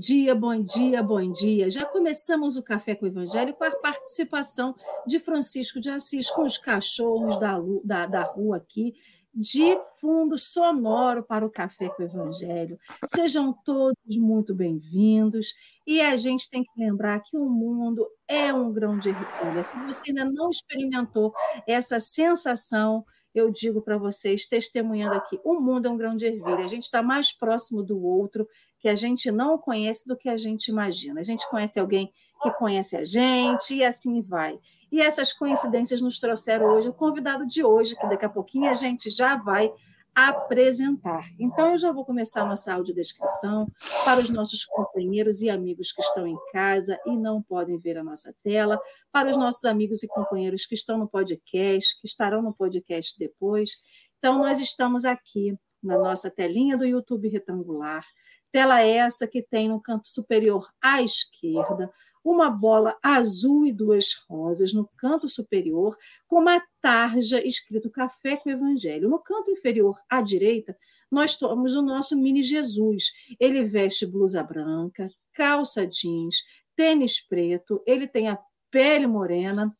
dia, bom dia, bom dia. Já começamos o Café com o Evangelho com a participação de Francisco de Assis, com os cachorros da, da, da rua aqui, de fundo sonoro para o Café com o Evangelho. Sejam todos muito bem-vindos. E a gente tem que lembrar que o mundo é um grão de ervilha. Se você ainda não experimentou essa sensação, eu digo para vocês, testemunhando aqui, o mundo é um grão de ervilha. A gente está mais próximo do outro que a gente não conhece do que a gente imagina. A gente conhece alguém que conhece a gente e assim vai. E essas coincidências nos trouxeram hoje o convidado de hoje, que daqui a pouquinho a gente já vai apresentar. Então, eu já vou começar a nossa audiodescrição para os nossos companheiros e amigos que estão em casa e não podem ver a nossa tela, para os nossos amigos e companheiros que estão no podcast, que estarão no podcast depois. Então, nós estamos aqui na nossa telinha do YouTube retangular, Tela essa que tem no canto superior à esquerda uma bola azul e duas rosas no canto superior, com uma tarja escrito Café com Evangelho. No canto inferior à direita, nós temos o nosso mini Jesus. Ele veste blusa branca, calça jeans, tênis preto, ele tem a pele morena,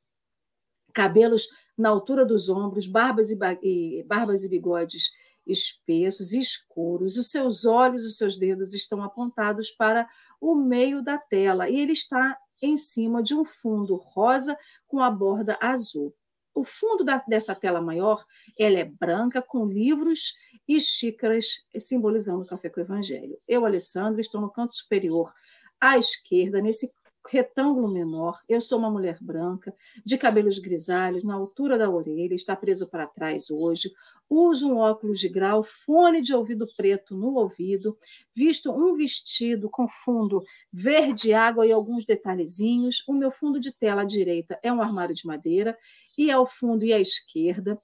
cabelos na altura dos ombros, barbas e, barbas e bigodes espessos, escuros, os seus olhos e seus dedos estão apontados para o meio da tela e ele está em cima de um fundo rosa com a borda azul. O fundo da, dessa tela maior ela é branca com livros e xícaras simbolizando o café com o evangelho. Eu, Alessandra, estou no canto superior à esquerda, nesse retângulo menor. Eu sou uma mulher branca, de cabelos grisalhos, na altura da orelha, está preso para trás hoje. Uso um óculos de grau, fone de ouvido preto no ouvido, visto um vestido com fundo verde água e alguns detalhezinhos. O meu fundo de tela à direita é um armário de madeira e ao fundo e à esquerda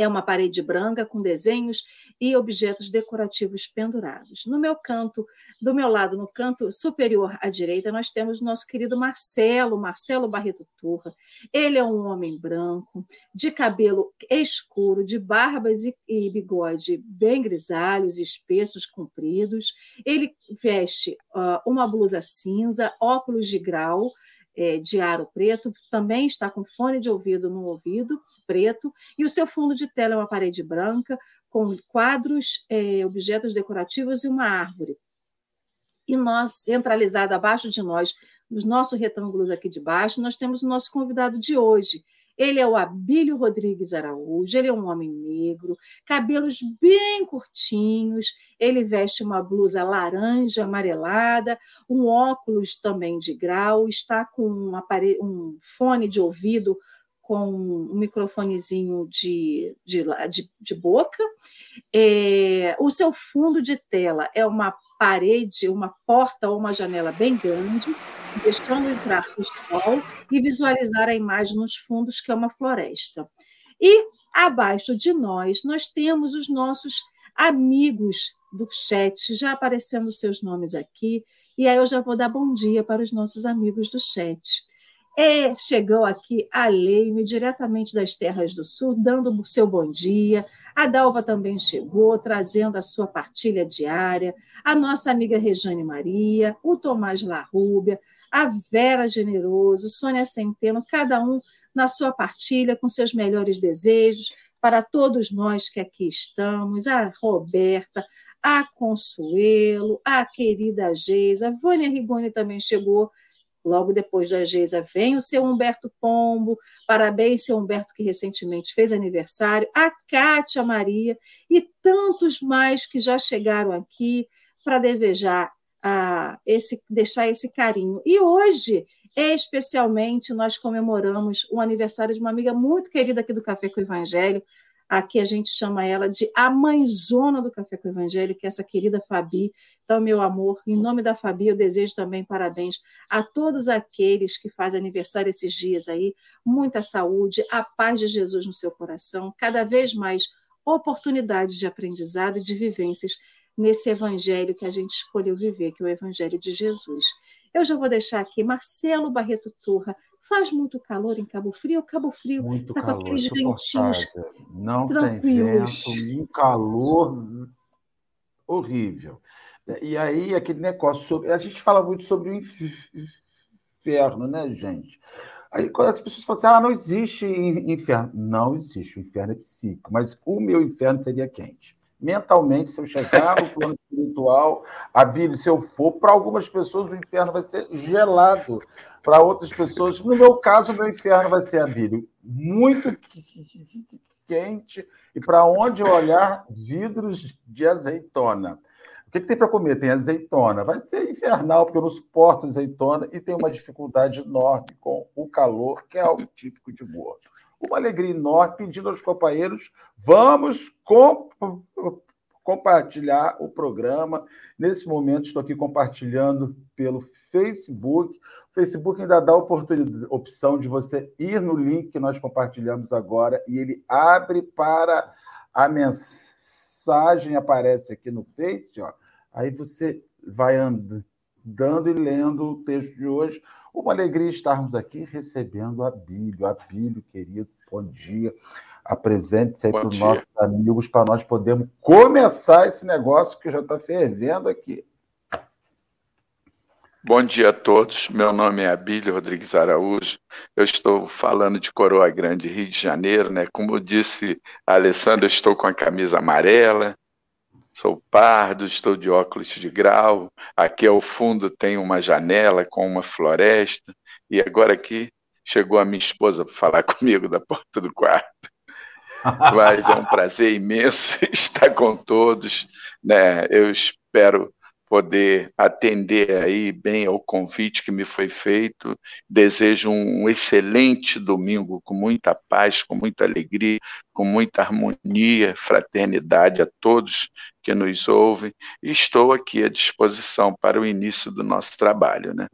é uma parede branca com desenhos e objetos decorativos pendurados. No meu canto, do meu lado, no canto superior à direita, nós temos nosso querido Marcelo, Marcelo Barreto Turra. Ele é um homem branco, de cabelo escuro, de barbas e, e bigode bem grisalhos, espessos, compridos. Ele veste uh, uma blusa cinza, óculos de grau, é, de aro preto, também está com fone de ouvido no ouvido preto, e o seu fundo de tela é uma parede branca, com quadros, é, objetos decorativos e uma árvore. E nós, centralizado abaixo de nós, nos nossos retângulos aqui de baixo, nós temos o nosso convidado de hoje, ele é o Abílio Rodrigues Araújo, ele é um homem negro, cabelos bem curtinhos, ele veste uma blusa laranja amarelada, um óculos também de grau, está com um, aparelho, um fone de ouvido com um microfonezinho de, de, de, de boca. É, o seu fundo de tela é uma parede, uma porta ou uma janela bem grande, deixando entrar o sol e visualizar a imagem nos fundos, que é uma floresta. E abaixo de nós, nós temos os nossos amigos do chat, já aparecendo seus nomes aqui, e aí eu já vou dar bom dia para os nossos amigos do chat. É, chegou aqui a Leime, diretamente das terras do sul, dando o seu bom dia. A Dalva também chegou, trazendo a sua partilha diária. A nossa amiga Rejane Maria, o Tomás Larrúbia, a Vera Generoso, Sônia Centeno, cada um na sua partilha, com seus melhores desejos para todos nós que aqui estamos, a Roberta, a Consuelo, a querida Geisa, a Vânia Rigoni também chegou, logo depois da Geisa vem o seu Humberto Pombo, parabéns, seu Humberto, que recentemente fez aniversário, a Kátia Maria e tantos mais que já chegaram aqui para desejar a esse, deixar esse carinho. E hoje, especialmente, nós comemoramos o aniversário de uma amiga muito querida aqui do Café com o Evangelho. Aqui a gente chama ela de a mãezona do Café com o Evangelho, que é essa querida Fabi. Então, meu amor, em nome da Fabi, eu desejo também parabéns a todos aqueles que fazem aniversário esses dias aí. Muita saúde, a paz de Jesus no seu coração, cada vez mais oportunidades de aprendizado e de vivências nesse evangelho que a gente escolheu viver, que é o evangelho de Jesus. Eu já vou deixar aqui Marcelo Barreto Turra. Faz muito calor em Cabo Frio? Cabo Frio está com aqueles ventinhos Não tranquilos. tem vento, um calor horrível. E aí, aquele negócio sobre. A gente fala muito sobre o inferno, né, gente? Aí quando as pessoas falam assim, ah, não existe inferno. Não existe, o inferno é psíquico, mas o meu inferno seria quente. Mentalmente, se eu chegar no plano espiritual, a Bíblia, se eu for, para algumas pessoas o inferno vai ser gelado. Para outras pessoas, no meu caso, o meu inferno vai ser a Bíblia. Muito quente, e para onde olhar, vidros de azeitona. O que, que tem para comer? Tem azeitona. Vai ser infernal, porque eu não suporto azeitona e tenho uma dificuldade enorme com o calor, que é algo típico de gordo. Uma alegria enorme pedindo aos companheiros: vamos compartilhar o programa. Nesse momento, estou aqui compartilhando pelo Facebook. O Facebook ainda dá a opção de você ir no link que nós compartilhamos agora e ele abre para a mensagem aparece aqui no Face, ó, Aí você vai andando e lendo o texto de hoje. Uma alegria estarmos aqui recebendo a Bíblia. A Bíblia, querido, bom dia. Apresente-se aí para os nossos amigos, para nós podermos começar esse negócio que já está fervendo aqui. Bom dia a todos. Meu nome é Abílio Rodrigues Araújo. Eu estou falando de Coroa Grande, Rio de Janeiro, né? Como disse a Alessandra, eu estou com a camisa amarela, Sou pardo, estou de óculos de grau. Aqui ao fundo tem uma janela com uma floresta. E agora aqui chegou a minha esposa para falar comigo da porta do quarto. Mas é um prazer imenso estar com todos. Né? Eu espero poder atender aí bem ao convite que me foi feito. Desejo um excelente domingo com muita paz, com muita alegria, com muita harmonia, fraternidade a todos que nos ouvem. Estou aqui à disposição para o início do nosso trabalho, né?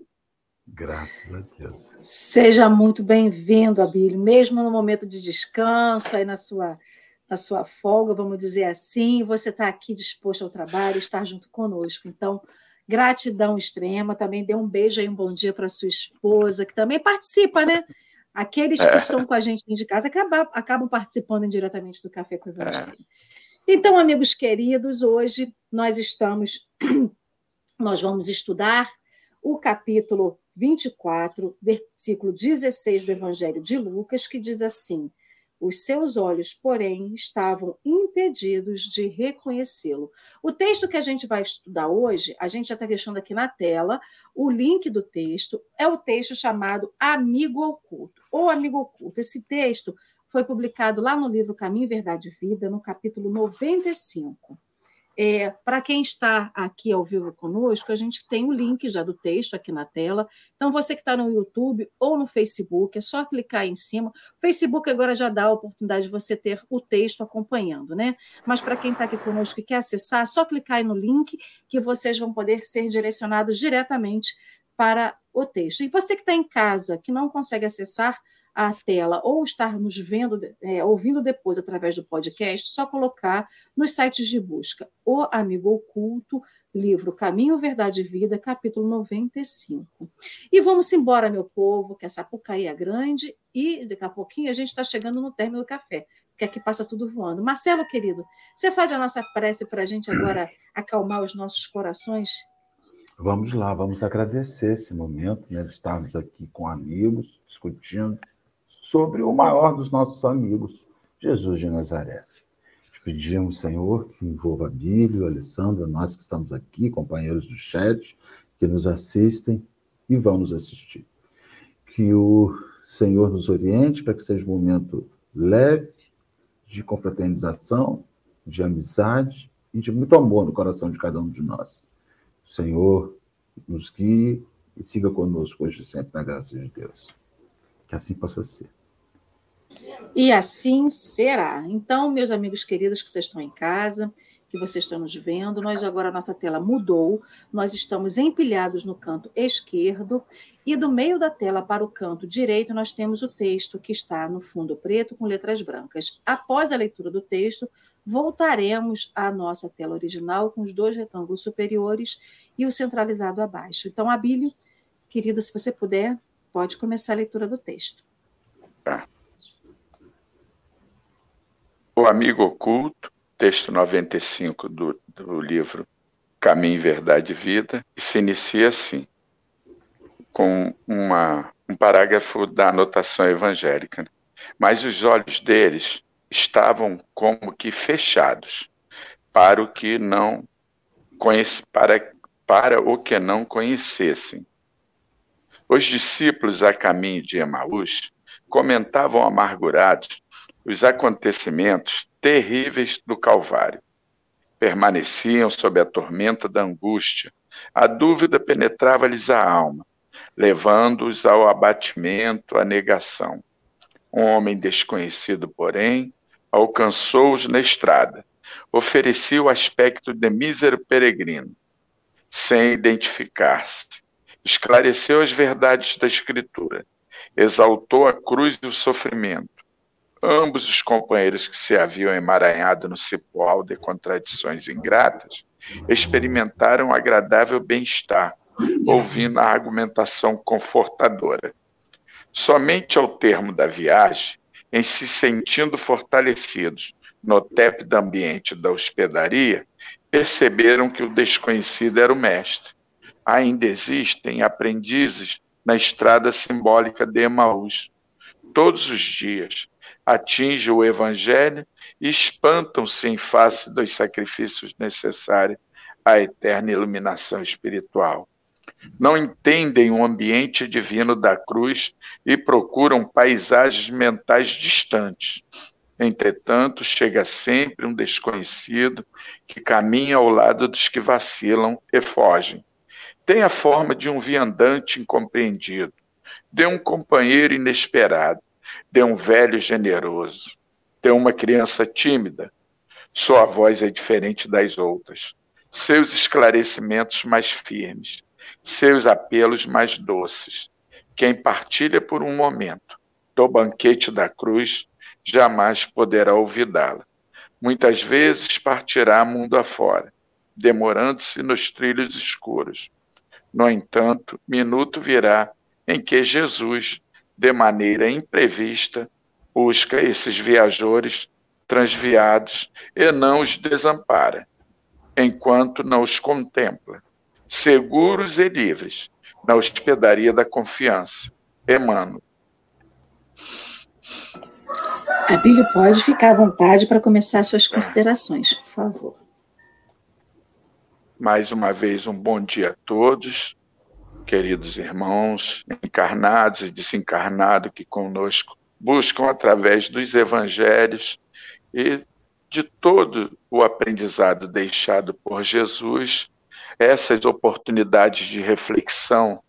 Graças a Deus. Seja muito bem-vindo, Abílio, mesmo no momento de descanso, aí na sua na sua folga, vamos dizer assim, você está aqui disposto ao trabalho, estar junto conosco. Então, gratidão extrema. Também dê um beijo aí, um bom dia para sua esposa, que também participa, né? Aqueles que é. estão com a gente de casa acabam, acabam participando diretamente do Café com o Evangelho. É. Então, amigos queridos, hoje nós estamos, nós vamos estudar o capítulo 24, versículo 16 do Evangelho de Lucas, que diz assim: os seus olhos, porém, estavam impedidos de reconhecê-lo. O texto que a gente vai estudar hoje, a gente já está deixando aqui na tela o link do texto, é o texto chamado Amigo Oculto, ou Amigo Oculto. Esse texto foi publicado lá no livro Caminho, Verdade e Vida, no capítulo 95. É, Para quem está aqui ao vivo conosco, a gente tem o link já do texto aqui na tela. Então, você que está no YouTube ou no Facebook, é só clicar aí em cima. O Facebook agora já dá a oportunidade de você ter o texto acompanhando, né? Mas para quem está aqui conosco e quer acessar, é só clicar aí no link que vocês vão poder ser direcionados diretamente para o texto. E você que está em casa, que não consegue acessar, a tela ou estar nos vendo, é, ouvindo depois através do podcast, só colocar nos sites de busca O Amigo Oculto, livro Caminho, Verdade e Vida, capítulo 95. E vamos embora, meu povo, que essa Sapucaí é grande e daqui a pouquinho a gente está chegando no término do café, porque aqui passa tudo voando. Marcelo, querido, você faz a nossa prece para a gente agora acalmar os nossos corações? Vamos lá, vamos agradecer esse momento, né, de estarmos aqui com amigos, discutindo sobre o maior dos nossos amigos, Jesus de Nazaré. Pedimos, Senhor, que envolva a Bíblia, o Alessandro, nós que estamos aqui, companheiros do chat, que nos assistem e vão nos assistir. Que o Senhor nos oriente para que seja um momento leve, de confraternização, de amizade e de muito amor no coração de cada um de nós. O Senhor nos guie e siga conosco hoje e sempre na graça de Deus. Que assim possa ser. E assim será. Então, meus amigos queridos que vocês estão em casa, que vocês estão nos vendo, nós agora a nossa tela mudou, nós estamos empilhados no canto esquerdo e do meio da tela para o canto direito nós temos o texto que está no fundo preto com letras brancas. Após a leitura do texto, voltaremos à nossa tela original com os dois retângulos superiores e o centralizado abaixo. Então, Abílio, querido, se você puder, pode começar a leitura do texto. Tá. O Amigo Oculto, texto 95 do, do livro Caminho, Verdade e Vida, se inicia assim, com uma, um parágrafo da anotação evangélica. Né? Mas os olhos deles estavam como que fechados para o que não conhece, para, para o que não conhecessem. Os discípulos a caminho de Emaús comentavam amargurados os acontecimentos terríveis do Calvário. Permaneciam sob a tormenta da angústia. A dúvida penetrava-lhes a alma, levando-os ao abatimento, à negação. Um homem desconhecido, porém, alcançou-os na estrada. Oferecia o aspecto de mísero peregrino, sem identificar-se. Esclareceu as verdades da Escritura. Exaltou a cruz e o sofrimento Ambos os companheiros que se haviam emaranhado no cipoal de contradições ingratas experimentaram agradável bem-estar, ouvindo a argumentação confortadora. Somente ao termo da viagem, em se sentindo fortalecidos no tépido ambiente da hospedaria, perceberam que o desconhecido era o mestre. Ainda existem aprendizes na estrada simbólica de Emaús. Todos os dias, atinge o Evangelho e espantam-se em face dos sacrifícios necessários à eterna iluminação espiritual. Não entendem o ambiente divino da cruz e procuram paisagens mentais distantes. Entretanto, chega sempre um desconhecido que caminha ao lado dos que vacilam e fogem. Tem a forma de um viandante incompreendido, de um companheiro inesperado de um velho generoso, de uma criança tímida. Sua voz é diferente das outras, seus esclarecimentos mais firmes, seus apelos mais doces. Quem partilha por um momento do banquete da cruz jamais poderá olvidá-la. Muitas vezes partirá mundo afora, demorando-se nos trilhos escuros. No entanto, minuto virá em que Jesus de maneira imprevista, busca esses viajores transviados e não os desampara, enquanto não os contempla, seguros e livres, na hospedaria da confiança. Emmanuel. Abílio, pode ficar à vontade para começar suas considerações, por favor. Mais uma vez, um bom dia a todos queridos irmãos, encarnados e desencarnados que conosco buscam através dos evangelhos e de todo o aprendizado deixado por Jesus, essas oportunidades de reflexão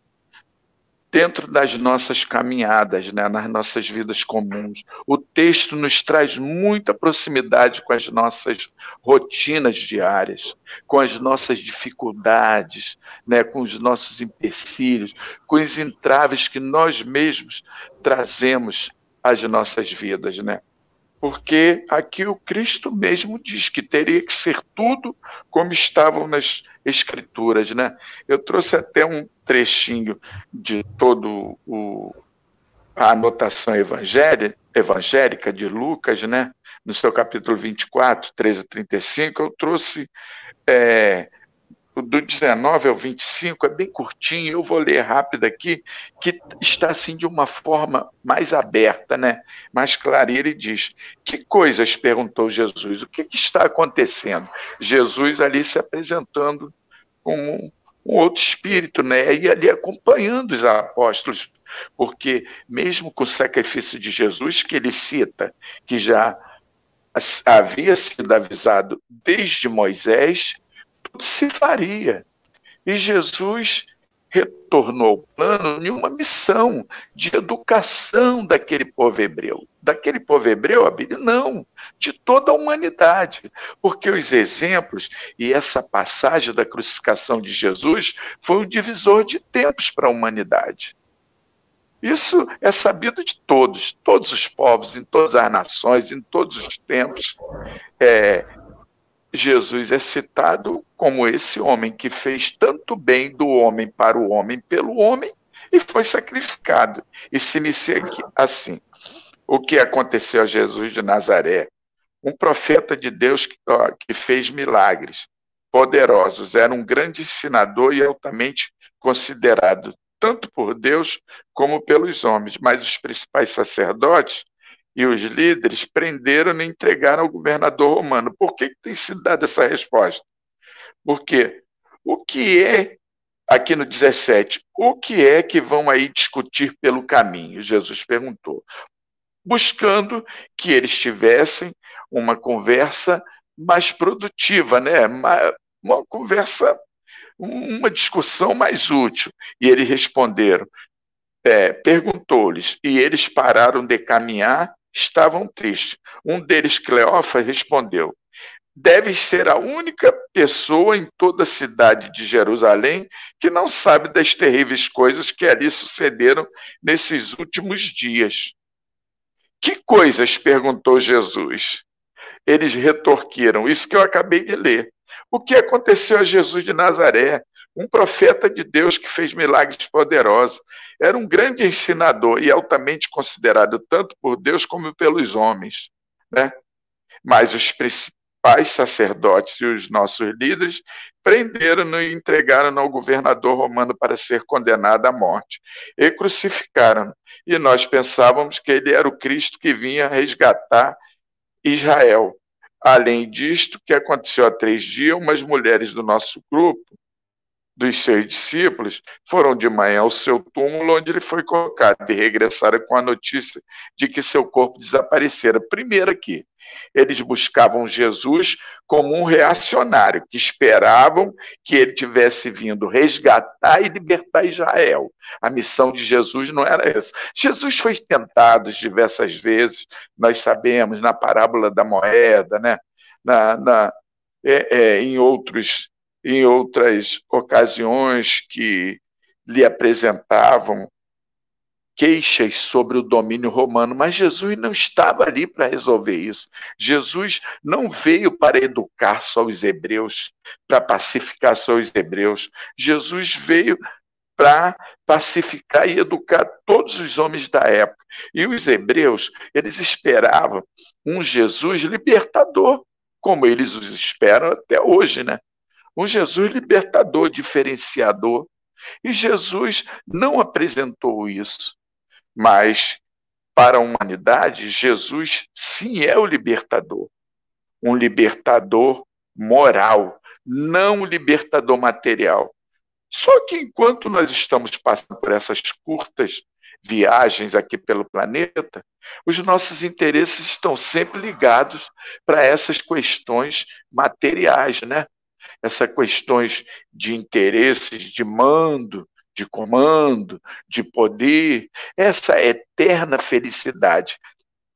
dentro das nossas caminhadas, né, nas nossas vidas comuns. O texto nos traz muita proximidade com as nossas rotinas diárias, com as nossas dificuldades, né, com os nossos empecilhos, com os entraves que nós mesmos trazemos às nossas vidas, né? Porque aqui o Cristo mesmo diz que teria que ser tudo como estavam nas escrituras, né? Eu trouxe até um trechinho de todo o a anotação evangélica, evangélica de Lucas, né? No seu capítulo 24, 13 a 35, eu trouxe é, do 19 ao 25 é bem curtinho, eu vou ler rápido aqui, que está assim de uma forma mais aberta, né? mais clara. E ele diz: Que coisas? perguntou Jesus. O que, que está acontecendo? Jesus ali se apresentando como um, um outro espírito, né? E ali acompanhando os apóstolos, porque mesmo com o sacrifício de Jesus, que ele cita, que já havia sido avisado desde Moisés, se faria. E Jesus retornou ao plano em uma missão de educação daquele povo hebreu. Daquele povo hebreu, Abílio? Não, de toda a humanidade. Porque os exemplos e essa passagem da crucificação de Jesus foi um divisor de tempos para a humanidade. Isso é sabido de todos, todos os povos, em todas as nações, em todos os tempos. É, Jesus é citado como esse homem que fez tanto bem do homem para o homem pelo homem e foi sacrificado. E se inicia aqui, assim: o que aconteceu a Jesus de Nazaré, um profeta de Deus que, ó, que fez milagres, poderosos. Era um grande ensinador e altamente considerado tanto por Deus como pelos homens. Mas os principais sacerdotes e os líderes prenderam e entregaram ao governador romano. Por que, que tem sido dada essa resposta? Porque o que é, aqui no 17, o que é que vão aí discutir pelo caminho? Jesus perguntou. Buscando que eles tivessem uma conversa mais produtiva, né? uma, uma conversa, uma discussão mais útil. E eles responderam, é, perguntou-lhes, e eles pararam de caminhar estavam tristes. Um deles, Cleófas, respondeu: Deves ser a única pessoa em toda a cidade de Jerusalém que não sabe das terríveis coisas que ali sucederam nesses últimos dias. Que coisas? perguntou Jesus. Eles retorquiram: Isso que eu acabei de ler. O que aconteceu a Jesus de Nazaré, um profeta de Deus que fez milagres poderosos. Era um grande ensinador e altamente considerado tanto por Deus como pelos homens. Né? Mas os principais sacerdotes e os nossos líderes prenderam-no e entregaram-no ao governador romano para ser condenado à morte. E crucificaram-no. E nós pensávamos que ele era o Cristo que vinha resgatar Israel. Além disto, que aconteceu há três dias, umas mulheres do nosso grupo dos seus discípulos foram de manhã ao seu túmulo, onde ele foi colocado, e regressaram com a notícia de que seu corpo desaparecera. Primeiro aqui, eles buscavam Jesus como um reacionário, que esperavam que ele tivesse vindo resgatar e libertar Israel. A missão de Jesus não era essa. Jesus foi tentado diversas vezes, nós sabemos, na parábola da moeda, né? na, na é, é, em outros em outras ocasiões que lhe apresentavam queixas sobre o domínio romano, mas Jesus não estava ali para resolver isso. Jesus não veio para educar só os hebreus, para pacificar só os hebreus. Jesus veio para pacificar e educar todos os homens da época. E os hebreus, eles esperavam um Jesus libertador, como eles os esperam até hoje, né? Um Jesus libertador, diferenciador. E Jesus não apresentou isso, mas para a humanidade, Jesus sim é o libertador. Um libertador moral, não um libertador material. Só que enquanto nós estamos passando por essas curtas viagens aqui pelo planeta, os nossos interesses estão sempre ligados para essas questões materiais, né? Essas questões de interesses, de mando, de comando, de poder, essa eterna felicidade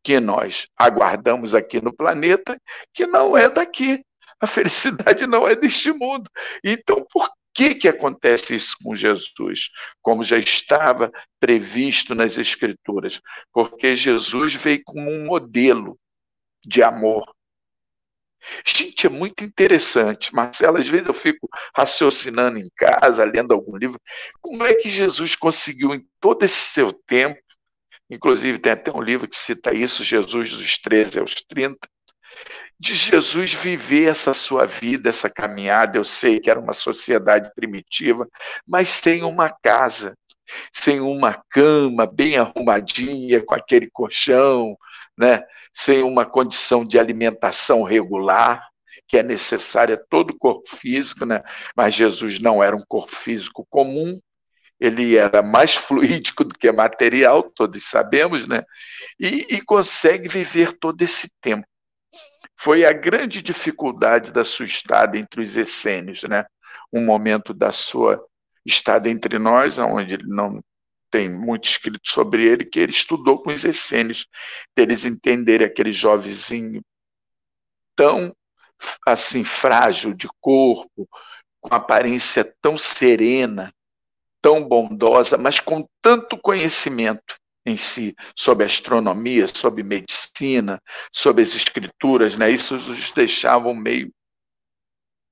que nós aguardamos aqui no planeta, que não é daqui. A felicidade não é deste mundo. Então, por que, que acontece isso com Jesus? Como já estava previsto nas Escrituras. Porque Jesus veio como um modelo de amor, Gente, é muito interessante. Marcelo, às vezes eu fico raciocinando em casa, lendo algum livro, como é que Jesus conseguiu em todo esse seu tempo, inclusive tem até um livro que cita isso, Jesus dos 13 aos 30, de Jesus viver essa sua vida, essa caminhada. Eu sei que era uma sociedade primitiva, mas sem uma casa, sem uma cama bem arrumadinha, com aquele colchão, né? sem uma condição de alimentação regular, que é necessária a todo corpo físico, né? mas Jesus não era um corpo físico comum, ele era mais fluídico do que material, todos sabemos, né? E, e, consegue viver todo esse tempo. Foi a grande dificuldade da sua estada entre os essênios, né? Um momento da sua estada entre nós, onde ele não tem muito escrito sobre ele, que ele estudou com os essênios, deles entenderem aquele jovenzinho tão assim frágil de corpo, com aparência tão serena, tão bondosa, mas com tanto conhecimento em si sobre astronomia, sobre medicina, sobre as escrituras, né? Isso os deixava meio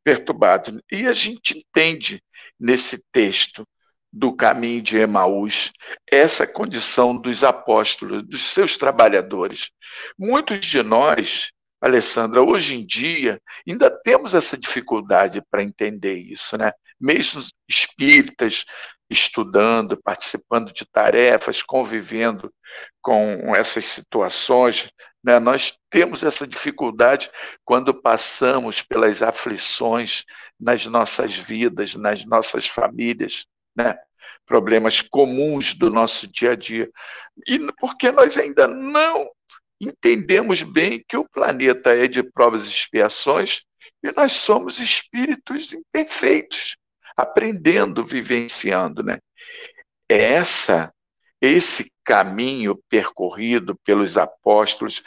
perturbados. E a gente entende nesse texto do caminho de Emaús, essa condição dos apóstolos, dos seus trabalhadores. Muitos de nós Alessandra, hoje em dia ainda temos essa dificuldade para entender isso, né? Mesmo espíritas estudando, participando de tarefas, convivendo com essas situações, né? nós temos essa dificuldade quando passamos pelas aflições nas nossas vidas, nas nossas famílias, né? problemas comuns do nosso dia a dia. E porque nós ainda não entendemos bem que o planeta é de provas e expiações e nós somos espíritos imperfeitos, aprendendo, vivenciando, né? Essa esse caminho percorrido pelos apóstolos,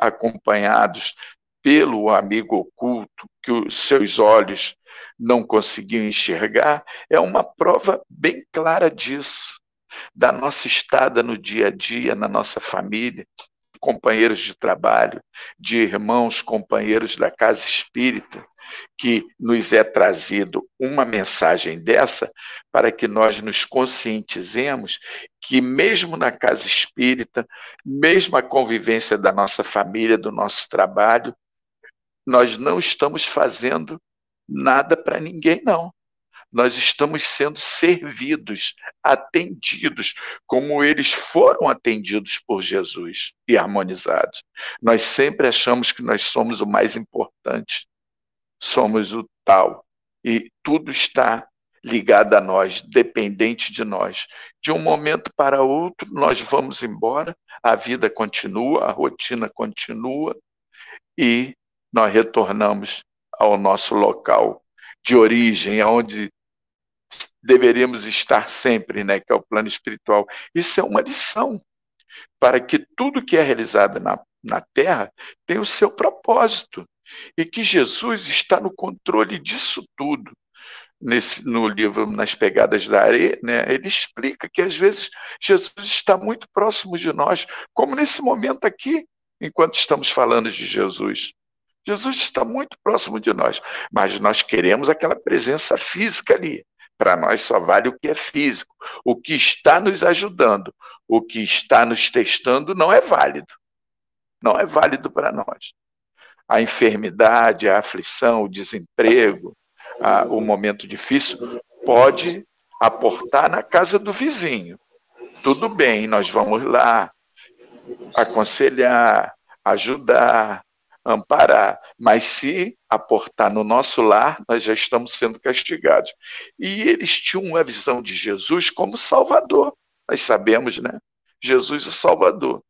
acompanhados pelo amigo oculto que os seus olhos não conseguiam enxergar, é uma prova bem clara disso, da nossa estada no dia a dia, na nossa família, companheiros de trabalho, de irmãos, companheiros da casa espírita, que nos é trazido uma mensagem dessa para que nós nos conscientizemos que, mesmo na casa espírita, mesmo a convivência da nossa família, do nosso trabalho, nós não estamos fazendo nada para ninguém, não nós estamos sendo servidos, atendidos, como eles foram atendidos por Jesus e harmonizados. Nós sempre achamos que nós somos o mais importante, somos o tal, e tudo está ligado a nós, dependente de nós. De um momento para outro, nós vamos embora, a vida continua, a rotina continua, e nós retornamos ao nosso local de origem, aonde deveríamos estar sempre, né, que é o plano espiritual. Isso é uma lição para que tudo que é realizado na, na Terra tenha o seu propósito e que Jesus está no controle disso tudo. Nesse, no livro Nas Pegadas da Areia, né, ele explica que às vezes Jesus está muito próximo de nós, como nesse momento aqui, enquanto estamos falando de Jesus. Jesus está muito próximo de nós, mas nós queremos aquela presença física ali. Para nós só vale o que é físico. O que está nos ajudando, o que está nos testando não é válido. Não é válido para nós. A enfermidade, a aflição, o desemprego, a, o momento difícil pode aportar na casa do vizinho. Tudo bem, nós vamos lá aconselhar, ajudar, amparar. Mas se aportar no nosso lar, nós já estamos sendo castigados. E eles tinham uma visão de Jesus como Salvador. Nós sabemos, né? Jesus o Salvador.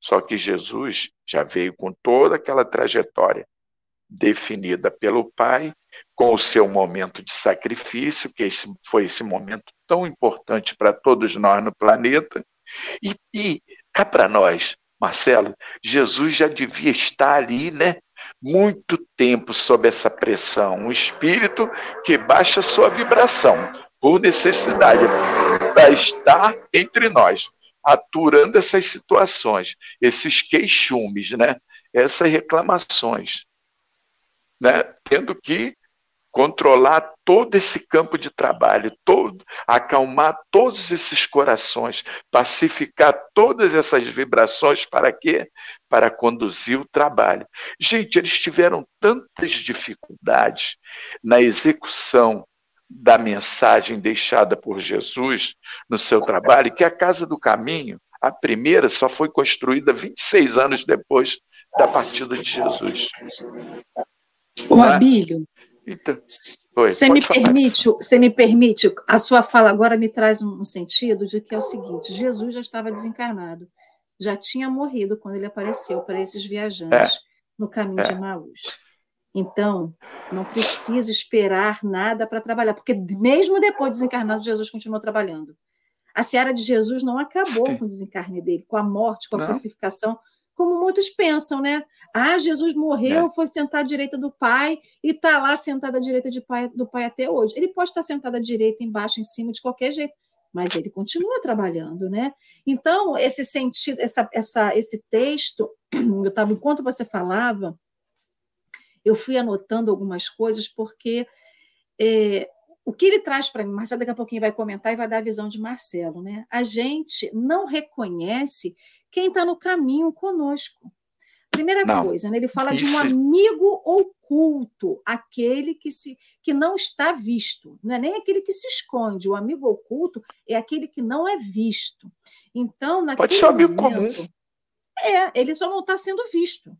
Só que Jesus já veio com toda aquela trajetória definida pelo Pai, com o seu momento de sacrifício, que esse, foi esse momento tão importante para todos nós no planeta. E, e cá para nós, Marcelo, Jesus já devia estar ali, né? Muito tempo sob essa pressão. Um espírito que baixa sua vibração por necessidade para estar entre nós, aturando essas situações, esses queixumes, né? Essas reclamações, né? Tendo que controlar todo esse campo de trabalho, todo, acalmar todos esses corações, pacificar todas essas vibrações para quê? Para conduzir o trabalho. Gente, eles tiveram tantas dificuldades na execução da mensagem deixada por Jesus no seu trabalho, que a Casa do Caminho, a primeira, só foi construída 26 anos depois da partida de Jesus. O? Abílio, então, você me permite, você me permite, a sua fala agora me traz um sentido de que é o seguinte: Jesus já estava desencarnado, já tinha morrido quando ele apareceu para esses viajantes é. no caminho é. de Maús. Então, não precisa esperar nada para trabalhar, porque mesmo depois de desencarnado, Jesus continuou trabalhando. A seara de Jesus não acabou Sim. com o desencarne dele, com a morte, com a não. crucificação, como muitos pensam, né? Ah, Jesus morreu, é. foi sentar à direita do Pai e está lá sentado à direita pai, do Pai até hoje. Ele pode estar sentado à direita, embaixo, em cima, de qualquer jeito, mas ele continua trabalhando, né? Então, esse sentido, essa, essa, esse texto, eu estava, enquanto você falava, eu fui anotando algumas coisas, porque é, o que ele traz para mim, Marcelo daqui a pouquinho vai comentar e vai dar a visão de Marcelo, né? A gente não reconhece quem está no caminho conosco. Primeira não. coisa, né? ele fala Isso. de um amigo oculto, aquele que, se, que não está visto. Não é nem aquele que se esconde. O amigo oculto é aquele que não é visto. Então, naquele Pode ser um amigo comum. É, ele só não está sendo visto.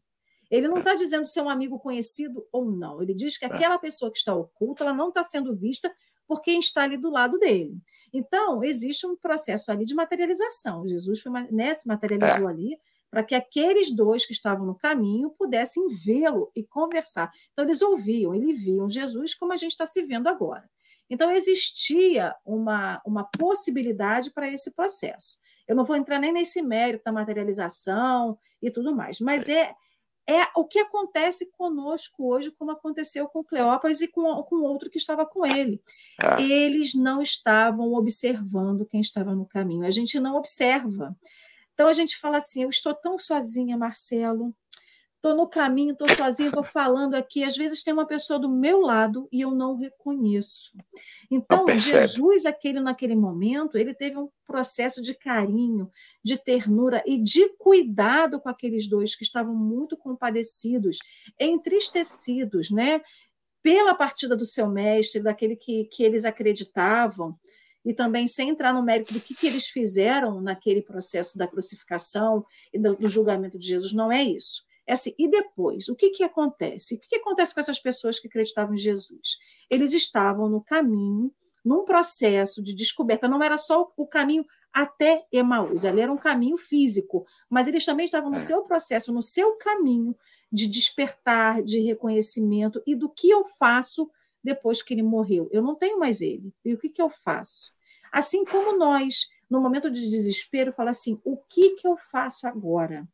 Ele não está é. dizendo se é um amigo conhecido ou não. Ele diz que é. aquela pessoa que está oculta, ela não está sendo vista por quem está ali do lado dele. Então, existe um processo ali de materialização. Jesus foi, né, se materializou é. ali para que aqueles dois que estavam no caminho pudessem vê-lo e conversar. Então, eles ouviam, eles viam Jesus como a gente está se vendo agora. Então, existia uma, uma possibilidade para esse processo. Eu não vou entrar nem nesse mérito da materialização e tudo mais, mas é, é o que acontece conosco hoje, como aconteceu com Cleópas e com, com outro que estava com ele. Ah. Eles não estavam observando quem estava no caminho. A gente não observa. Então a gente fala assim: eu estou tão sozinha, Marcelo. Estou no caminho, estou sozinha, estou falando aqui. Às vezes tem uma pessoa do meu lado e eu não reconheço. Então, Jesus, aquele naquele momento, ele teve um processo de carinho, de ternura e de cuidado com aqueles dois que estavam muito compadecidos, entristecidos, né? Pela partida do seu mestre, daquele que, que eles acreditavam e também sem entrar no mérito do que, que eles fizeram naquele processo da crucificação e do, do julgamento de Jesus, não é isso. É assim, e depois, o que, que acontece? O que, que acontece com essas pessoas que acreditavam em Jesus? Eles estavam no caminho, num processo de descoberta, não era só o caminho até Emaús, ali era um caminho físico, mas eles também estavam no é. seu processo, no seu caminho de despertar, de reconhecimento e do que eu faço depois que ele morreu. Eu não tenho mais ele. E o que, que eu faço? Assim como nós, no momento de desespero, fala assim: o que, que eu faço agora?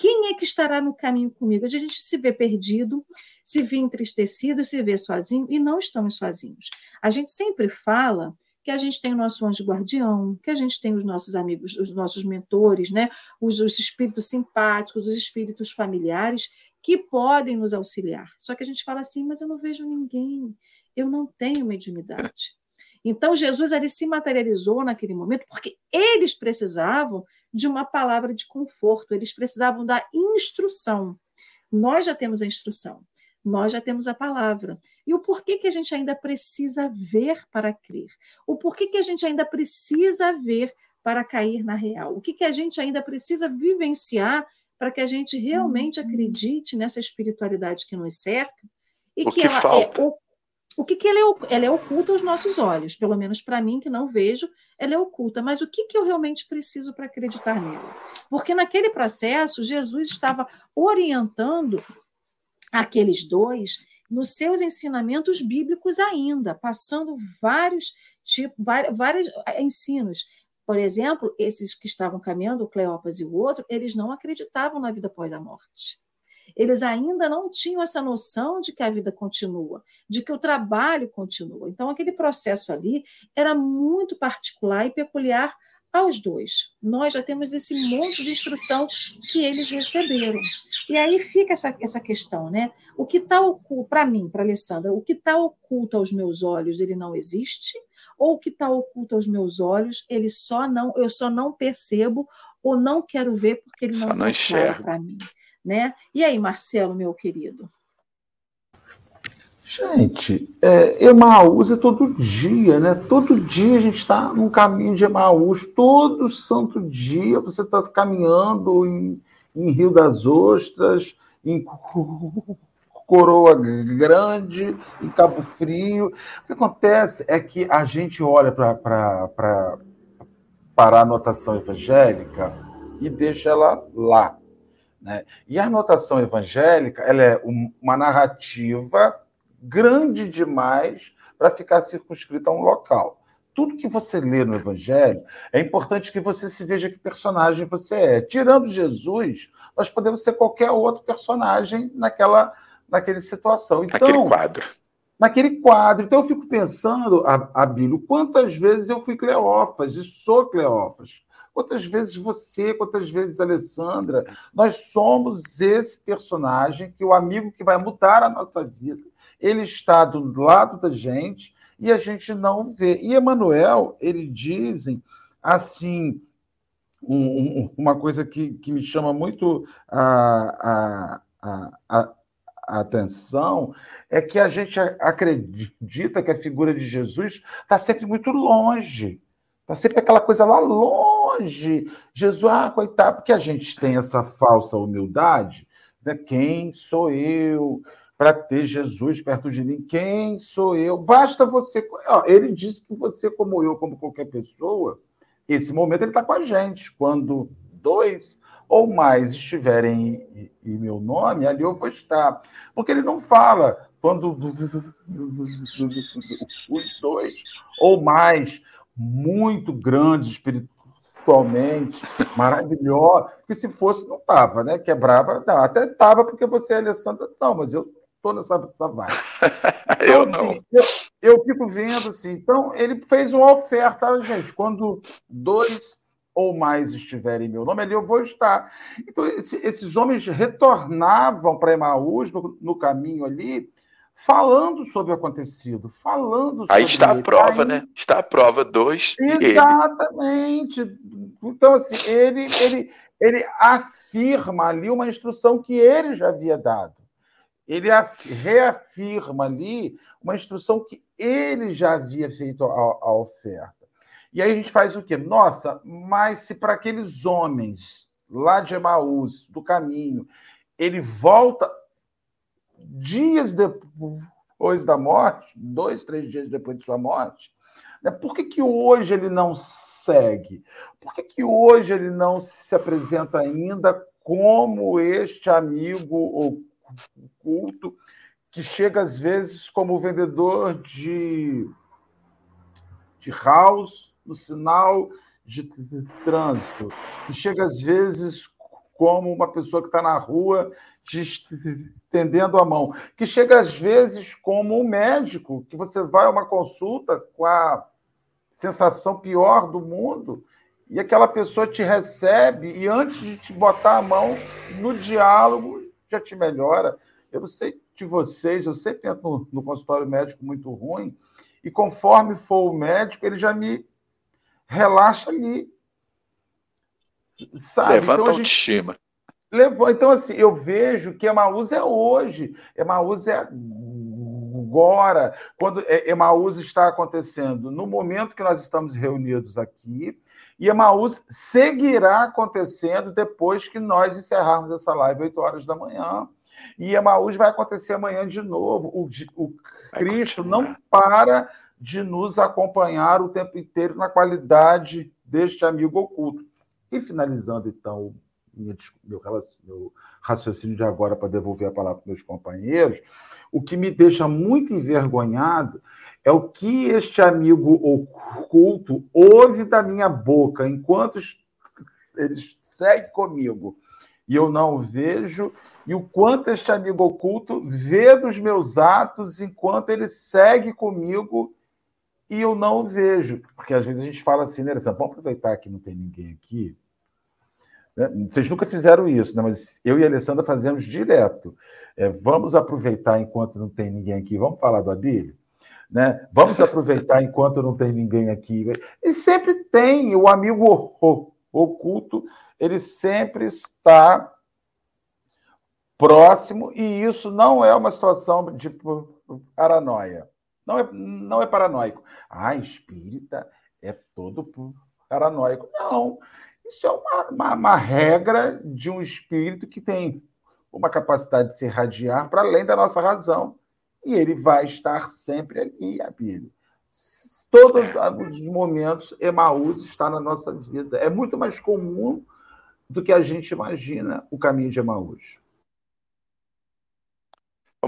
Quem é que estará no caminho comigo? A gente se vê perdido, se vê entristecido, se vê sozinho, e não estamos sozinhos. A gente sempre fala que a gente tem o nosso anjo guardião, que a gente tem os nossos amigos, os nossos mentores, né? os, os espíritos simpáticos, os espíritos familiares que podem nos auxiliar. Só que a gente fala assim, mas eu não vejo ninguém, eu não tenho mediunidade. Então, Jesus ele se materializou naquele momento porque eles precisavam de uma palavra de conforto, eles precisavam da instrução. Nós já temos a instrução, nós já temos a palavra. E o porquê que a gente ainda precisa ver para crer? O porquê que a gente ainda precisa ver para cair na real? O que, que a gente ainda precisa vivenciar para que a gente realmente uhum. acredite nessa espiritualidade que nos cerca e que, que, ela é falta? é o que, que ela, é, ela é oculta aos nossos olhos, pelo menos para mim, que não vejo, ela é oculta. Mas o que, que eu realmente preciso para acreditar nela? Porque naquele processo, Jesus estava orientando aqueles dois nos seus ensinamentos bíblicos ainda, passando vários tipos, vários, vários ensinos. Por exemplo, esses que estavam caminhando, Cleopas e o outro, eles não acreditavam na vida após a morte eles ainda não tinham essa noção de que a vida continua, de que o trabalho continua. Então, aquele processo ali era muito particular e peculiar aos dois. Nós já temos esse monte de instrução que eles receberam. E aí fica essa, essa questão, né? O que está oculto, para mim, para Alessandra, o que está oculto aos meus olhos, ele não existe? Ou o que está oculto aos meus olhos, ele só não, eu só não percebo ou não quero ver porque ele não, está para mim. Né? E aí, Marcelo, meu querido? Gente, é, Emaús é todo dia, né? Todo dia a gente está num caminho de Emaús, todo santo dia você está caminhando em, em, Rio das Ostras, em Coroa Grande, em Cabo Frio. O que acontece é que a gente olha para a anotação evangélica e deixa ela lá. Né? E a anotação evangélica ela é uma narrativa grande demais para ficar circunscrita a um local. Tudo que você lê no Evangelho, é importante que você se veja que personagem você é. Tirando Jesus, nós podemos ser qualquer outro personagem naquela, naquela situação. Então, naquele quadro. Naquele quadro. Então, eu fico pensando, Abílio, quantas vezes eu fui Cleófas e sou Cleófas. Quantas vezes você, quantas vezes Alessandra, nós somos esse personagem que o amigo que vai mudar a nossa vida. Ele está do lado da gente e a gente não vê. E Emanuel, ele dizem assim, um, uma coisa que, que me chama muito a, a, a, a atenção é que a gente acredita que a figura de Jesus está sempre muito longe. Está sempre aquela coisa lá longe. Jesus, ah, coitado, porque a gente tem essa falsa humildade. Né? Quem sou eu para ter Jesus perto de mim? Quem sou eu? Basta você. Ele disse que você, como eu, como qualquer pessoa, esse momento ele está com a gente. Quando dois ou mais estiverem em, meu nome, ali eu vou estar. Porque ele não fala quando os dois ou mais, muito grandes espiritualmente, maravilhosos, porque se fosse, não estava, né? Quebrava, não, até estava porque você é Alessandra São, mas eu estou nessa, nessa vibe. Então, eu, assim, eu, eu, fico vendo assim. Então, ele fez uma oferta, gente. Quando dois ou mais estiverem em meu nome, ali eu vou estar. Então, esse, esses homens retornavam para Emaús, no, no, caminho ali, falando sobre o acontecido, falando Aí está ele. a prova, Aí... né? Está a prova, dois. Exatamente. Então, assim, ele, ele, ele afirma ali uma instrução que ele já havia dado ele reafirma ali uma instrução que ele já havia feito a, a oferta. E aí a gente faz o quê? Nossa, mas se para aqueles homens lá de Emaús, do caminho, ele volta dias depois da morte, dois, três dias depois de sua morte, né? por que, que hoje ele não segue? Por que, que hoje ele não se apresenta ainda como este amigo ou culto, que chega às vezes como vendedor de, de house no sinal de trânsito, que chega às vezes como uma pessoa que está na rua te estendendo a mão, que chega às vezes como um médico, que você vai a uma consulta com a sensação pior do mundo, e aquela pessoa te recebe e antes de te botar a mão no diálogo, já te melhora. Eu não sei de vocês, eu sempre entro no, no consultório médico muito ruim, e conforme for o médico, ele já me relaxa ali. Sabe? Levanta então, a autoestima. Levou. Então, assim, eu vejo que Emaús é hoje, Emaús é agora, quando Emaús está acontecendo, no momento que nós estamos reunidos aqui, e Emaús seguirá acontecendo depois que nós encerrarmos essa live 8 horas da manhã. E Emaús vai acontecer amanhã de novo. O, o Cristo não para de nos acompanhar o tempo inteiro na qualidade deste amigo oculto. E finalizando, então, minha, meu, meu raciocínio de agora para devolver a palavra para meus companheiros, o que me deixa muito envergonhado é o que este amigo oculto ouve da minha boca enquanto ele segue comigo e eu não o vejo, e o quanto este amigo oculto vê dos meus atos enquanto ele segue comigo e eu não o vejo. Porque às vezes a gente fala assim, né, vamos aproveitar que não tem ninguém aqui. Né? Vocês nunca fizeram isso, né? mas eu e a Alessandra fazemos direto. É, vamos aproveitar enquanto não tem ninguém aqui, vamos falar do Abílio? Né? Vamos aproveitar enquanto não tem ninguém aqui. E sempre tem o amigo oculto, ele sempre está próximo, e isso não é uma situação de paranoia. Não é, não é paranoico. Ah, espírita é todo paranoico. Não. Isso é uma, uma, uma regra de um espírito que tem uma capacidade de se irradiar para além da nossa razão e ele vai estar sempre ali, Abílio. Todos os momentos, Emaús está na nossa vida. É muito mais comum do que a gente imagina o caminho de Emaús.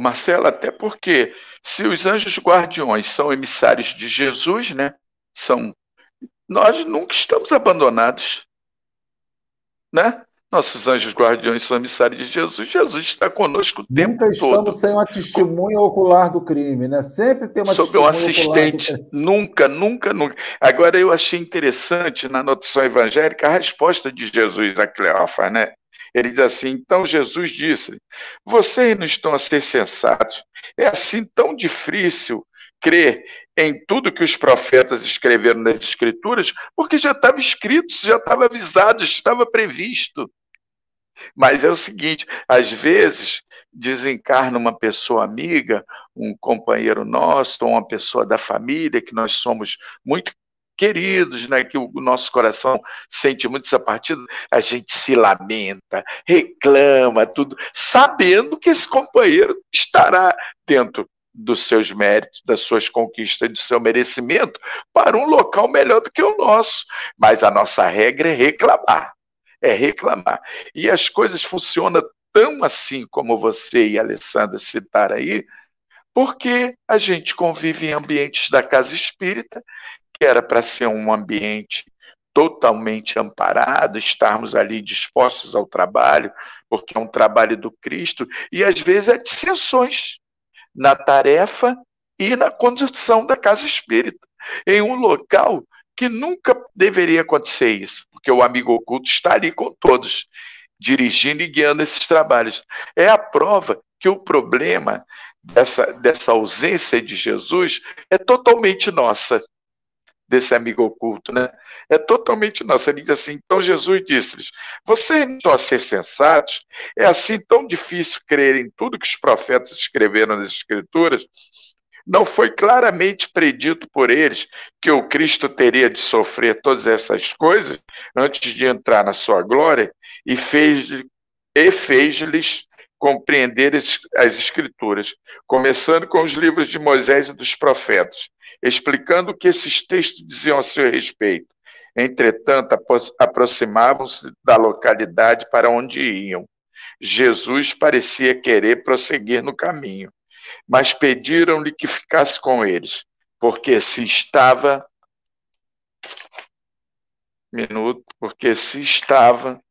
Marcelo, até porque se os anjos guardiões são emissários de Jesus, né? São nós nunca estamos abandonados, né? Nossos anjos guardiões são emissários de Jesus. Jesus está conosco o tempo Nunca estamos todo. sem uma testemunha ocular do crime, né? Sempre tem uma Sobre um assistente. Nunca, nunca, nunca. Agora, eu achei interessante na notação evangélica a resposta de Jesus a Cleófas, né? Ele diz assim: então Jesus disse: vocês não estão a ser sensatos. É assim tão difícil crer em tudo que os profetas escreveram nas Escrituras, porque já estava escrito, já estava avisado, já estava previsto. Mas é o seguinte: às vezes desencarna uma pessoa amiga, um companheiro nosso, ou uma pessoa da família, que nós somos muito queridos, né, que o nosso coração sente muito essa partida, a gente se lamenta, reclama, tudo, sabendo que esse companheiro estará dentro dos seus méritos, das suas conquistas, do seu merecimento, para um local melhor do que o nosso. Mas a nossa regra é reclamar é reclamar. E as coisas funcionam tão assim como você e a Alessandra citaram aí, porque a gente convive em ambientes da casa espírita, que era para ser um ambiente totalmente amparado, estarmos ali dispostos ao trabalho, porque é um trabalho do Cristo, e às vezes há dissensões na tarefa e na condução da casa espírita, em um local que nunca deveria acontecer isso, porque o amigo oculto está ali com todos, dirigindo e guiando esses trabalhos. É a prova que o problema dessa, dessa ausência de Jesus é totalmente nossa, desse amigo oculto, né? É totalmente nossa. Ele diz assim: então Jesus disse-lhes: vocês não estão a ser sensatos? É assim tão difícil crer em tudo que os profetas escreveram nas Escrituras? Não foi claramente predito por eles que o Cristo teria de sofrer todas essas coisas antes de entrar na sua glória e fez-lhes fez compreender as Escrituras, começando com os livros de Moisés e dos profetas, explicando o que esses textos diziam a seu respeito. Entretanto, aproximavam-se da localidade para onde iam. Jesus parecia querer prosseguir no caminho mas pediram-lhe que ficasse com eles, porque se estava minuto, porque se estava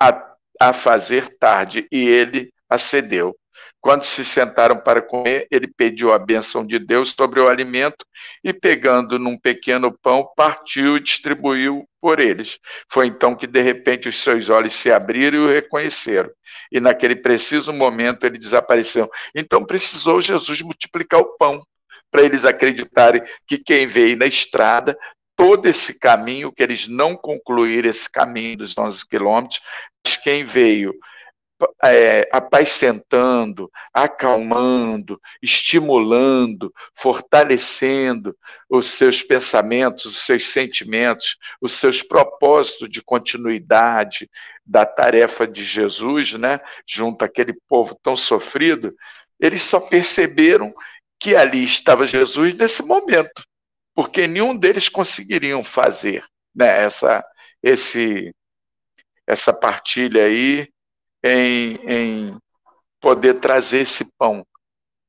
a, a fazer tarde e ele acedeu. Quando se sentaram para comer, ele pediu a bênção de Deus sobre o alimento e, pegando num pequeno pão, partiu e distribuiu por eles. Foi então que, de repente, os seus olhos se abriram e o reconheceram. E, naquele preciso momento, ele desapareceu. Então, precisou Jesus multiplicar o pão para eles acreditarem que quem veio na estrada todo esse caminho, que eles não concluíram esse caminho dos 11 quilômetros, mas quem veio é, acalmando, estimulando, fortalecendo os seus pensamentos, os seus sentimentos, os seus propósitos de continuidade da tarefa de Jesus, né, junto àquele povo tão sofrido, eles só perceberam que ali estava Jesus nesse momento, porque nenhum deles conseguiriam fazer né, essa, esse, essa partilha aí em, em poder trazer esse pão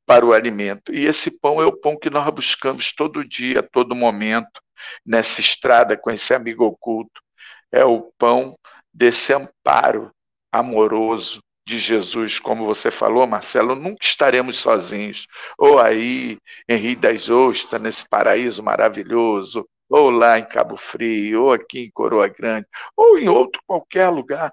para o alimento. E esse pão é o pão que nós buscamos todo dia, todo momento, nessa estrada com esse amigo oculto. É o pão desse amparo amoroso de Jesus, como você falou, Marcelo, nunca estaremos sozinhos. Ou aí, em Rio das Ostras, nesse paraíso maravilhoso, ou lá em Cabo Frio, ou aqui em Coroa Grande, ou em outro qualquer lugar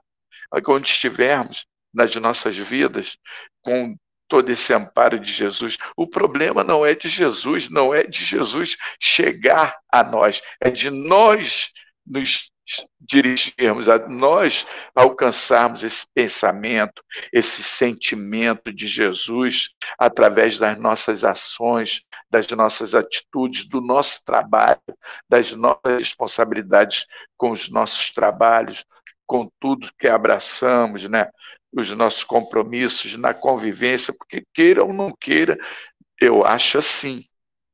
onde estivermos nas nossas vidas, com todo esse amparo de Jesus. O problema não é de Jesus, não é de Jesus chegar a nós, é de nós nos dirigirmos, a nós alcançarmos esse pensamento, esse sentimento de Jesus através das nossas ações, das nossas atitudes, do nosso trabalho, das nossas responsabilidades com os nossos trabalhos, com tudo que abraçamos, né? os nossos compromissos na convivência, porque queira ou não queira, eu acho assim,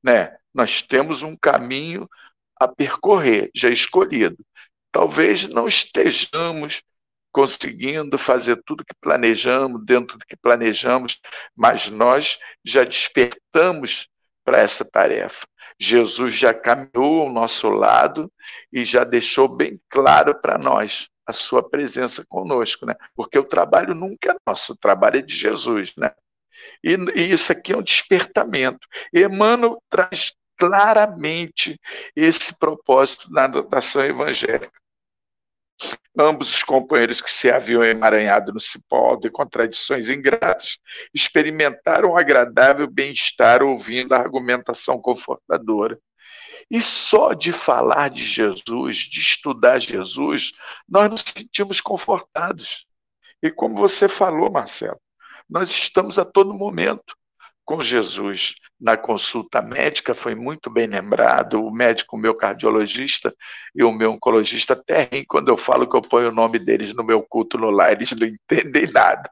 né? Nós temos um caminho a percorrer, já escolhido. Talvez não estejamos conseguindo fazer tudo que planejamos, dentro do que planejamos, mas nós já despertamos para essa tarefa. Jesus já caminhou ao nosso lado e já deixou bem claro para nós a sua presença conosco, né? Porque o trabalho nunca é nosso, o trabalho é de Jesus, né? E, e isso aqui é um despertamento. Emmanuel traz claramente esse propósito na adotação evangélica. Ambos os companheiros que se haviam emaranhado no cipó de contradições ingratas experimentaram um agradável bem-estar ouvindo a argumentação confortadora. E só de falar de Jesus, de estudar Jesus, nós nos sentimos confortados. E como você falou, Marcelo, nós estamos a todo momento com Jesus na consulta médica, foi muito bem lembrado. O médico, o meu cardiologista e o meu oncologista até riem quando eu falo que eu ponho o nome deles no meu culto no lar, eles não entendem nada.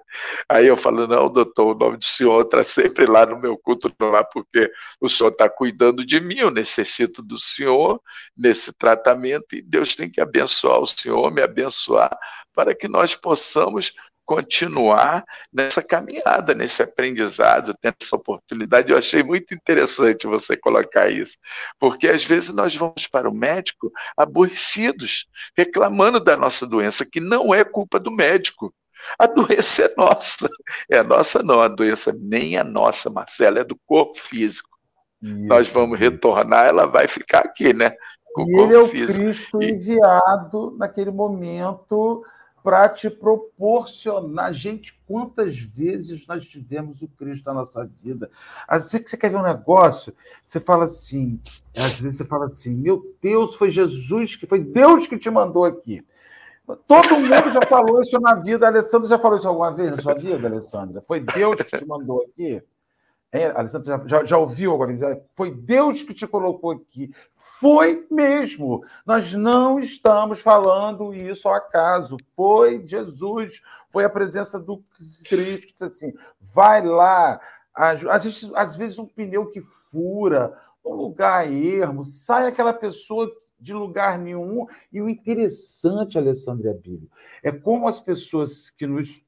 Aí eu falo: não, doutor, o nome do senhor está sempre lá no meu culto no lar, porque o senhor está cuidando de mim, eu necessito do senhor nesse tratamento e Deus tem que abençoar o senhor, me abençoar, para que nós possamos continuar nessa caminhada, nesse aprendizado, tendo essa oportunidade. Eu achei muito interessante você colocar isso, porque às vezes nós vamos para o médico aborrecidos, reclamando da nossa doença, que não é culpa do médico. A doença é nossa. É nossa, não. A doença nem é nossa, Marcela, é do corpo físico. Isso. Nós vamos retornar, ela vai ficar aqui, né? Com e ele é o físico. Cristo enviado naquele momento para te proporcionar. Gente, quantas vezes nós tivemos o Cristo na nossa vida? Às vezes que você quer ver um negócio, você fala assim, às vezes você fala assim, meu Deus, foi Jesus, que foi Deus que te mandou aqui. Todo mundo já falou isso na vida. Alessandra já falou isso alguma vez na sua vida, Alessandra? Foi Deus que te mandou aqui? É, Alessandra, já, já, já ouviu alguma vez? Foi Deus que te colocou aqui. Foi mesmo. Nós não estamos falando isso ao acaso. Foi Jesus, foi a presença do Cristo que disse assim: vai lá. Às vezes, às vezes um pneu que fura, um lugar ermo, sai aquela pessoa de lugar nenhum. E o interessante, Alessandra Abílio, é como as pessoas que nos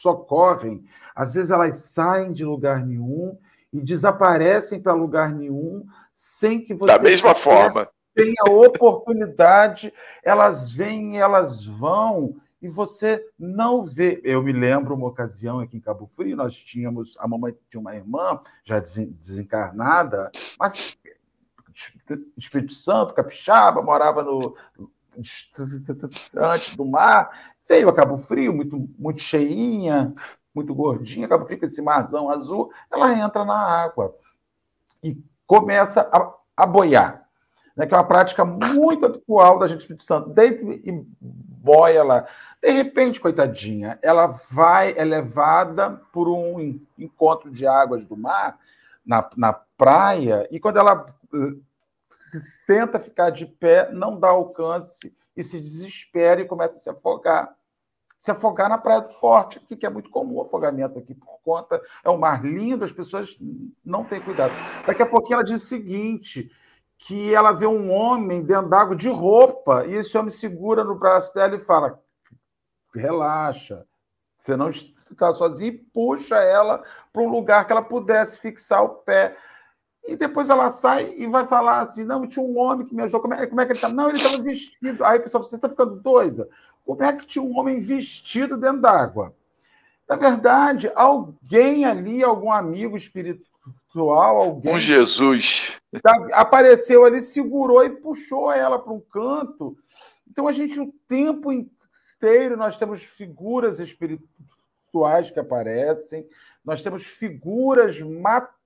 socorrem, às vezes elas saem de lugar nenhum e desaparecem para lugar nenhum sem que você da mesma forma tenha oportunidade, elas vêm, elas vão e você não vê. Eu me lembro uma ocasião aqui em Cabo Frio, nós tínhamos a mamãe tinha uma irmã já desencarnada, mas Espírito Santo, capixaba, morava no antes do mar, veio a Cabo Frio, muito muito cheinha, muito gordinha, Cabo Frio com esse marzão azul, ela entra na água e começa a, a boiar, né, que é uma prática muito habitual da gente Espírito Santo. Deita e boia lá. De repente, coitadinha, ela vai, é levada por um encontro de águas do mar na, na praia, e quando ela uh, tenta ficar de pé, não dá alcance e se desespera e começa a se afogar se afogar na Praia do Forte, que é muito comum o afogamento aqui por conta. É um mar lindo, as pessoas não têm cuidado. Daqui a pouquinho ela diz o seguinte: que ela vê um homem dentro d'água de roupa, e esse homem segura no braço dela e fala: relaxa, você não está sozinha, e puxa ela para um lugar que ela pudesse fixar o pé. E depois ela sai e vai falar assim: não, tinha um homem que me ajudou. Como é, como é que ele estava? Não, ele estava vestido. Aí, pessoal, você está ficando doida? Como é que tinha um homem vestido dentro d'água? Na verdade, alguém ali, algum amigo espiritual, alguém. Um Jesus. Apareceu ali, segurou e puxou ela para um canto. Então, a gente, o tempo inteiro, nós temos figuras espirituais que aparecem, nós temos figuras materiais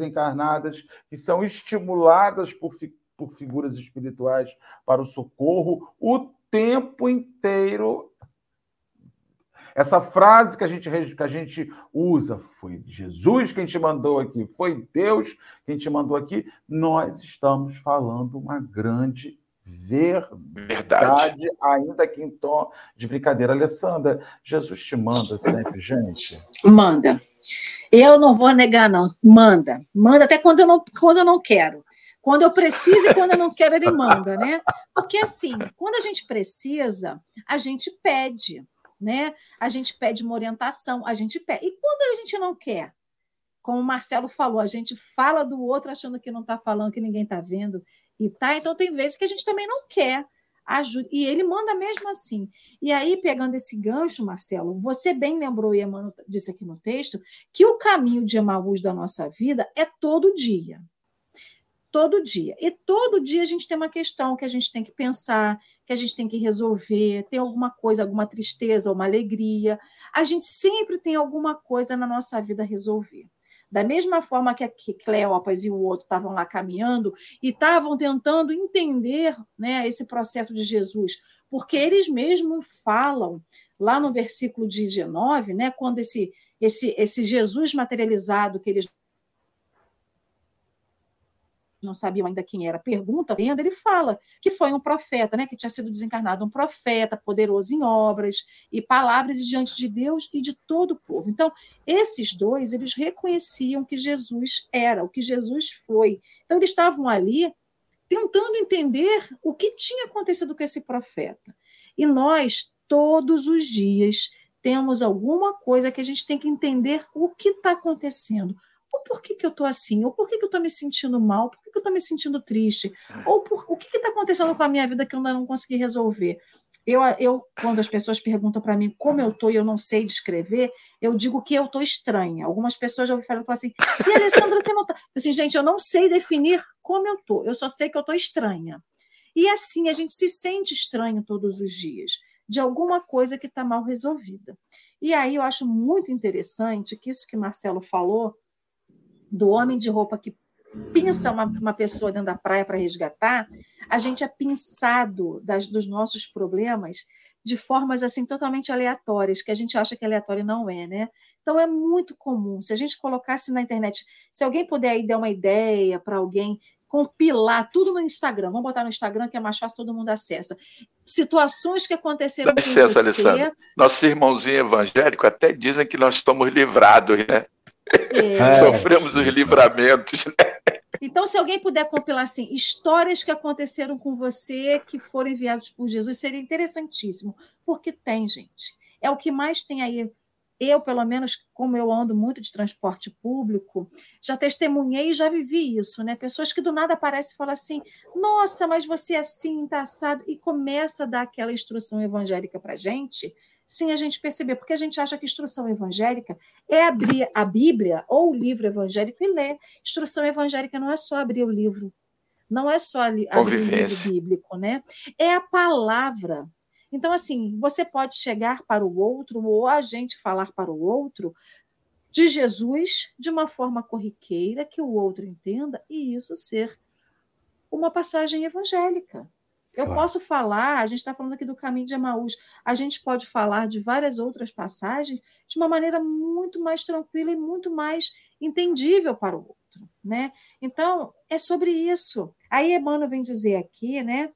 encarnadas que são estimuladas por, por figuras espirituais para o socorro. O tempo inteiro. Essa frase que a gente, que a gente usa, foi Jesus quem te mandou aqui, foi Deus quem te mandou aqui, nós estamos falando uma grande verdade, verdade, ainda que em tom de brincadeira. Alessandra, Jesus te manda sempre, gente? Manda. Eu não vou negar, não. Manda. Manda até quando eu não, quando eu não quero. Quando eu preciso e quando eu não quero, ele manda, né? Porque assim, quando a gente precisa, a gente pede, né? A gente pede uma orientação, a gente pede. E quando a gente não quer? Como o Marcelo falou, a gente fala do outro achando que não está falando, que ninguém está vendo e tá. Então tem vezes que a gente também não quer ajuda. E ele manda mesmo assim. E aí, pegando esse gancho, Marcelo, você bem lembrou, e Emmanuel disse aqui no texto, que o caminho de Emaús da nossa vida é todo dia. todo dia. E todo dia a gente tem uma questão que a gente tem que pensar, que a gente tem que resolver, tem alguma coisa, alguma tristeza, uma alegria. A gente sempre tem alguma coisa na nossa vida a resolver. Da mesma forma que, que Cleopas e o outro estavam lá caminhando e estavam tentando entender né, esse processo de Jesus, porque eles mesmos falam lá no versículo 19, né, quando esse, esse, esse Jesus materializado que eles não sabiam ainda quem era, pergunta, ele fala que foi um profeta, né, que tinha sido desencarnado, um profeta poderoso em obras e palavras diante de Deus e de todo o povo. Então, esses dois, eles reconheciam que Jesus era, o que Jesus foi. Então, eles estavam ali tentando entender o que tinha acontecido com esse profeta. E nós, todos os dias, temos alguma coisa que a gente tem que entender o que está acontecendo ou por que, que eu estou assim, ou por que, que eu estou me sentindo mal, por que, que eu estou me sentindo triste, ou por, o que está acontecendo com a minha vida que eu ainda não consegui resolver. Eu, eu quando as pessoas perguntam para mim como eu estou e eu não sei descrever, eu digo que eu estou estranha. Algumas pessoas já ouviram falar assim, e Alessandra, você não está... Assim, gente, eu não sei definir como eu estou, eu só sei que eu estou estranha. E assim, a gente se sente estranho todos os dias, de alguma coisa que está mal resolvida. E aí eu acho muito interessante que isso que Marcelo falou, do homem de roupa que pinça uma, uma pessoa dentro da praia para resgatar, a gente é pinçado das, dos nossos problemas de formas assim totalmente aleatórias, que a gente acha que aleatório não é, né? Então é muito comum. Se a gente colocasse na internet, se alguém puder aí dar uma ideia para alguém compilar tudo no Instagram, vamos botar no Instagram que é mais fácil, todo mundo acessa. Situações que aconteceram Dá licença, com você. Alessandra. Nossos irmãozinhos evangélicos até dizem que nós estamos livrados, né? É. Sofremos os livramentos, né? Então, se alguém puder compilar assim, histórias que aconteceram com você que foram enviadas por Jesus, seria interessantíssimo, porque tem, gente. É o que mais tem aí. Eu, pelo menos, como eu ando muito de transporte público, já testemunhei e já vivi isso, né? Pessoas que do nada aparecem e falam assim: nossa, mas você é assim, tá assado, e começa a dar aquela instrução evangélica para gente sem a gente perceber, porque a gente acha que instrução evangélica é abrir a Bíblia ou o livro evangélico e ler. Instrução evangélica não é só abrir o livro, não é só abrir o livro bíblico, né? É a palavra. Então, assim, você pode chegar para o outro, ou a gente falar para o outro, de Jesus de uma forma corriqueira, que o outro entenda, e isso ser uma passagem evangélica. Eu claro. posso falar, a gente está falando aqui do caminho de Emaús, a gente pode falar de várias outras passagens de uma maneira muito mais tranquila e muito mais entendível para o outro, né? Então, é sobre isso. Aí Emmanuel vem dizer aqui, né,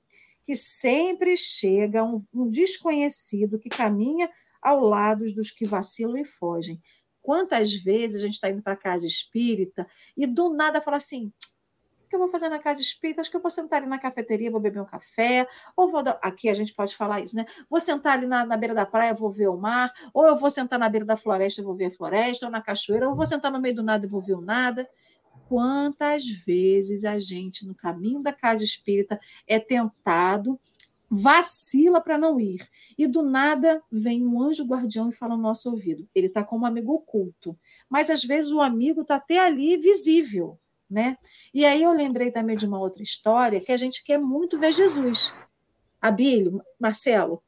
que sempre chega um, um desconhecido que caminha ao lado dos que vacilam e fogem. Quantas vezes a gente está indo para a casa espírita e do nada fala assim: que eu vou fazer na casa espírita? Acho que eu vou sentar ali na cafeteria, vou beber um café, ou vou. Aqui a gente pode falar isso, né? Vou sentar ali na, na beira da praia, vou ver o mar, ou eu vou sentar na beira da floresta, vou ver a floresta, ou na cachoeira, ou vou sentar no meio do nada e vou ver o nada. Quantas vezes a gente, no caminho da casa espírita, é tentado vacila para não ir. E do nada vem um anjo guardião e fala no nosso ouvido. Ele está como um amigo oculto. Mas às vezes o amigo está até ali visível. Né? E aí eu lembrei também de uma outra história que a gente quer muito ver Jesus. Abílio, Marcelo,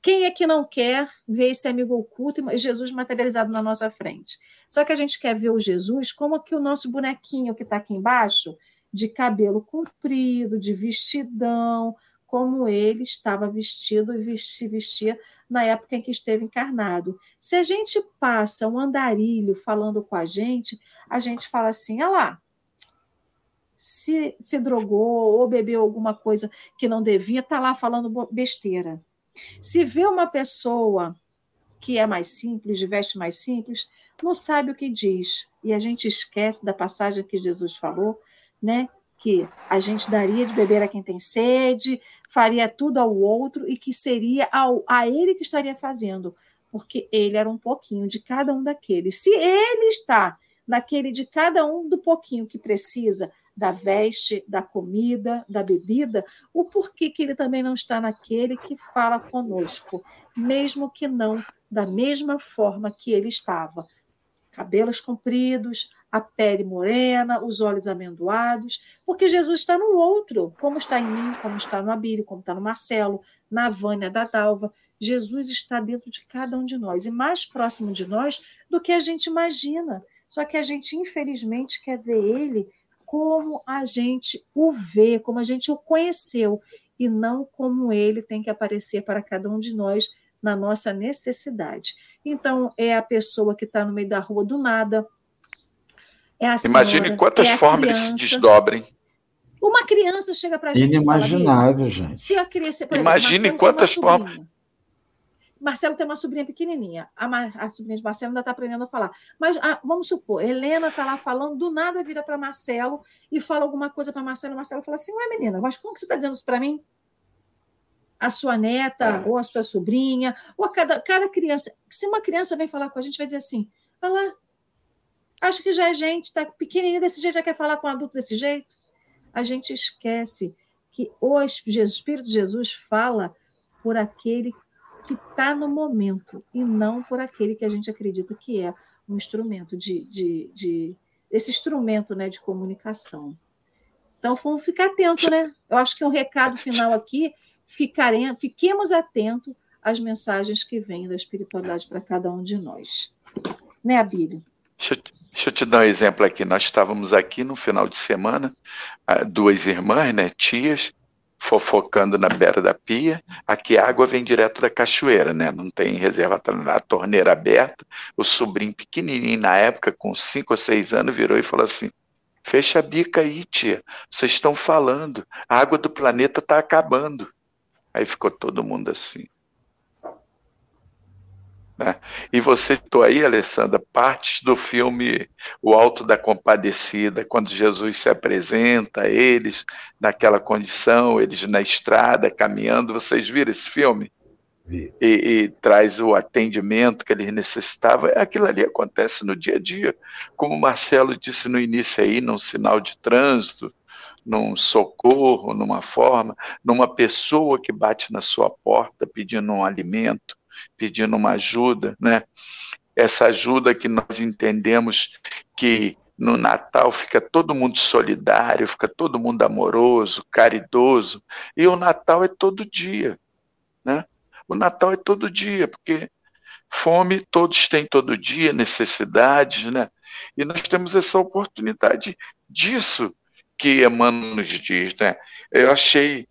quem é que não quer ver esse amigo oculto e Jesus materializado na nossa frente? Só que a gente quer ver o Jesus como que o nosso bonequinho que está aqui embaixo, de cabelo comprido, de vestidão, como ele estava vestido e se vestia na época em que esteve encarnado. Se a gente passa um andarilho falando com a gente, a gente fala assim: olha lá, se, se drogou ou bebeu alguma coisa que não devia, está lá falando besteira. Se vê uma pessoa que é mais simples, veste mais simples, não sabe o que diz. E a gente esquece da passagem que Jesus falou, né? Que a gente daria de beber a quem tem sede, faria tudo ao outro e que seria ao, a ele que estaria fazendo, porque ele era um pouquinho de cada um daqueles. Se ele está naquele de cada um do pouquinho que precisa, da veste, da comida, da bebida, o porquê que ele também não está naquele que fala conosco, mesmo que não da mesma forma que ele estava. Cabelos compridos, a pele morena, os olhos amendoados, porque Jesus está no outro, como está em mim, como está no Abílio, como está no Marcelo, na Vânia da Dalva. Jesus está dentro de cada um de nós e mais próximo de nós do que a gente imagina. Só que a gente, infelizmente, quer ver ele como a gente o vê, como a gente o conheceu, e não como ele tem que aparecer para cada um de nós na nossa necessidade. Então, é a pessoa que está no meio da rua do nada. É a senhora, Imagine quantas é formas eles se desdobrem. Uma criança chega para a gente. Inimaginável, fala, gente. Se a criança, Imagine exemplo, quantas formas. Marcelo tem uma sobrinha pequenininha. A, a sobrinha de Marcelo ainda está aprendendo a falar. Mas a, vamos supor, Helena está lá falando, do nada vira para Marcelo e fala alguma coisa para Marcelo. Marcelo fala assim: Ué, menina, mas como que você está dizendo isso para mim? A sua neta, é. ou a sua sobrinha, ou a cada, cada criança. Se uma criança vem falar com a gente, vai dizer assim: Olha lá, acho que já é gente, está pequenininha desse jeito, já quer falar com um adulto desse jeito. A gente esquece que o Espírito de Jesus fala por aquele que está no momento e não por aquele que a gente acredita que é um instrumento de, de, de esse instrumento né, de comunicação. Então, vamos ficar atento, né? Eu acho que um recado final aqui, ficaremos, fiquemos atentos às mensagens que vêm da espiritualidade para cada um de nós. Né, Abílio? Deixa eu, deixa eu te dar um exemplo aqui. Nós estávamos aqui no final de semana, ah, duas irmãs, né, tias, fofocando na beira da pia. Aqui a água vem direto da cachoeira, né? Não tem reservatório, a torneira aberta. O sobrinho pequenininho na época, com cinco ou seis anos, virou e falou assim: Fecha a bica aí, tia. Vocês estão falando. A água do planeta está acabando. Aí ficou todo mundo assim. Né? E você citou aí, Alessandra, partes do filme O Alto da Compadecida, quando Jesus se apresenta a eles naquela condição, eles na estrada, caminhando. Vocês viram esse filme? E, e, traz o atendimento que eles necessitavam. Aquilo ali acontece no dia a dia. Como o Marcelo disse no início aí, num sinal de trânsito, num socorro, numa forma, numa pessoa que bate na sua porta pedindo um alimento, pedindo uma ajuda, né? Essa ajuda que nós entendemos que no Natal fica todo mundo solidário, fica todo mundo amoroso, caridoso, e o Natal é todo dia, né? O Natal é todo dia, porque fome todos têm todo dia, necessidades, né? E nós temos essa oportunidade disso que Emmanuel nos diz, né? Eu achei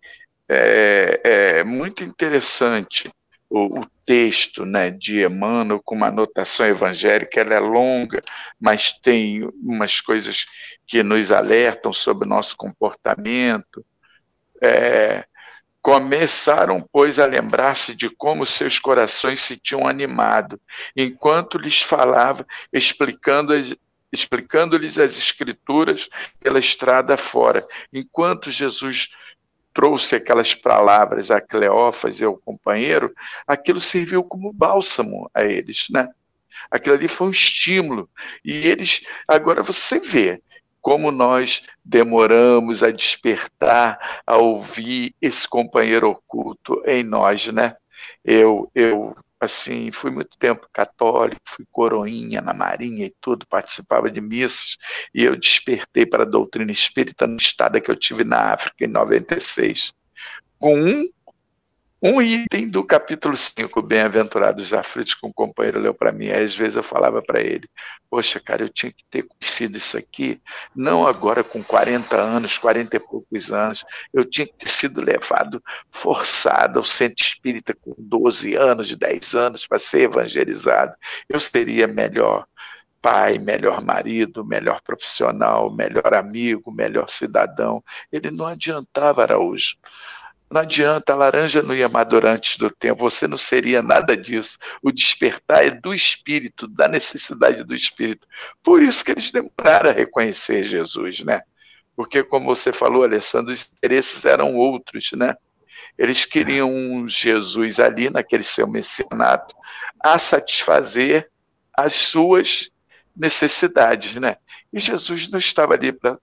é, é, muito interessante o, o, texto né, de Emmanuel com uma anotação evangélica, ela é longa, mas tem umas coisas que nos alertam sobre o nosso comportamento. É, começaram, pois, a lembrar-se de como seus corações se tinham animado, enquanto lhes falava, explicando explicando-lhes as escrituras pela estrada fora, enquanto Jesus trouxe aquelas palavras a Cleófas e ao companheiro, aquilo serviu como bálsamo a eles, né? Aquilo ali foi um estímulo. E eles, agora você vê como nós demoramos a despertar, a ouvir esse companheiro oculto em nós, né? Eu, eu assim, fui muito tempo católico, fui coroinha na marinha e tudo, participava de missas, e eu despertei para a doutrina espírita no estado que eu tive na África em 96, com um um item do capítulo 5, Bem-aventurados aflitos, que um companheiro leu para mim. Às vezes eu falava para ele: Poxa, cara, eu tinha que ter conhecido isso aqui, não agora com 40 anos, 40 e poucos anos. Eu tinha que ter sido levado forçado ao centro espírita com 12 anos, 10 anos, para ser evangelizado. Eu seria melhor pai, melhor marido, melhor profissional, melhor amigo, melhor cidadão. Ele não adiantava, Araújo. Não adianta, a laranja não ia madurar antes do tempo, você não seria nada disso. O despertar é do espírito, da necessidade do espírito. Por isso que eles demoraram a reconhecer Jesus, né? Porque, como você falou, Alessandro, os interesses eram outros, né? Eles queriam um Jesus ali, naquele seu messianato, a satisfazer as suas necessidades, né? E Jesus não estava ali para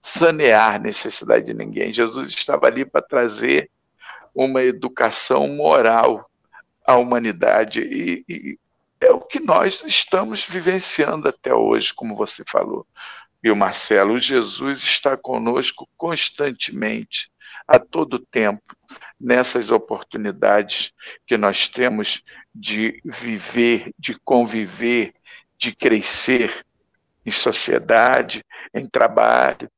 sanear necessidade de ninguém. Jesus estava ali para trazer uma educação moral à humanidade. E, e é o que nós estamos vivenciando até hoje, como você falou. E o Marcelo, Jesus está conosco constantemente, a todo tempo, nessas oportunidades que nós temos de viver, de conviver, de crescer em sociedade, em trabalho,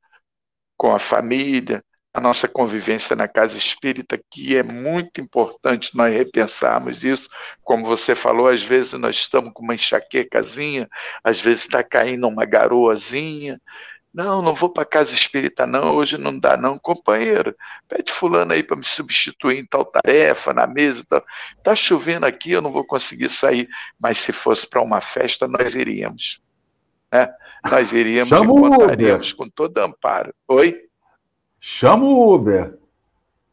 com a família, a nossa convivência na casa espírita, que é muito importante nós repensarmos isso. Como você falou, às vezes nós estamos com uma enxaquecazinha, às vezes está caindo uma garoazinha. Não, não vou para casa espírita, não, hoje não dá, não. Companheiro, pede fulano aí para me substituir em tal tarefa, na mesa tal. Está chovendo aqui, eu não vou conseguir sair. Mas se fosse para uma festa, nós iríamos. Né? Nós iríamos Chama e contaríamos com todo amparo. Oi? Chama o Uber.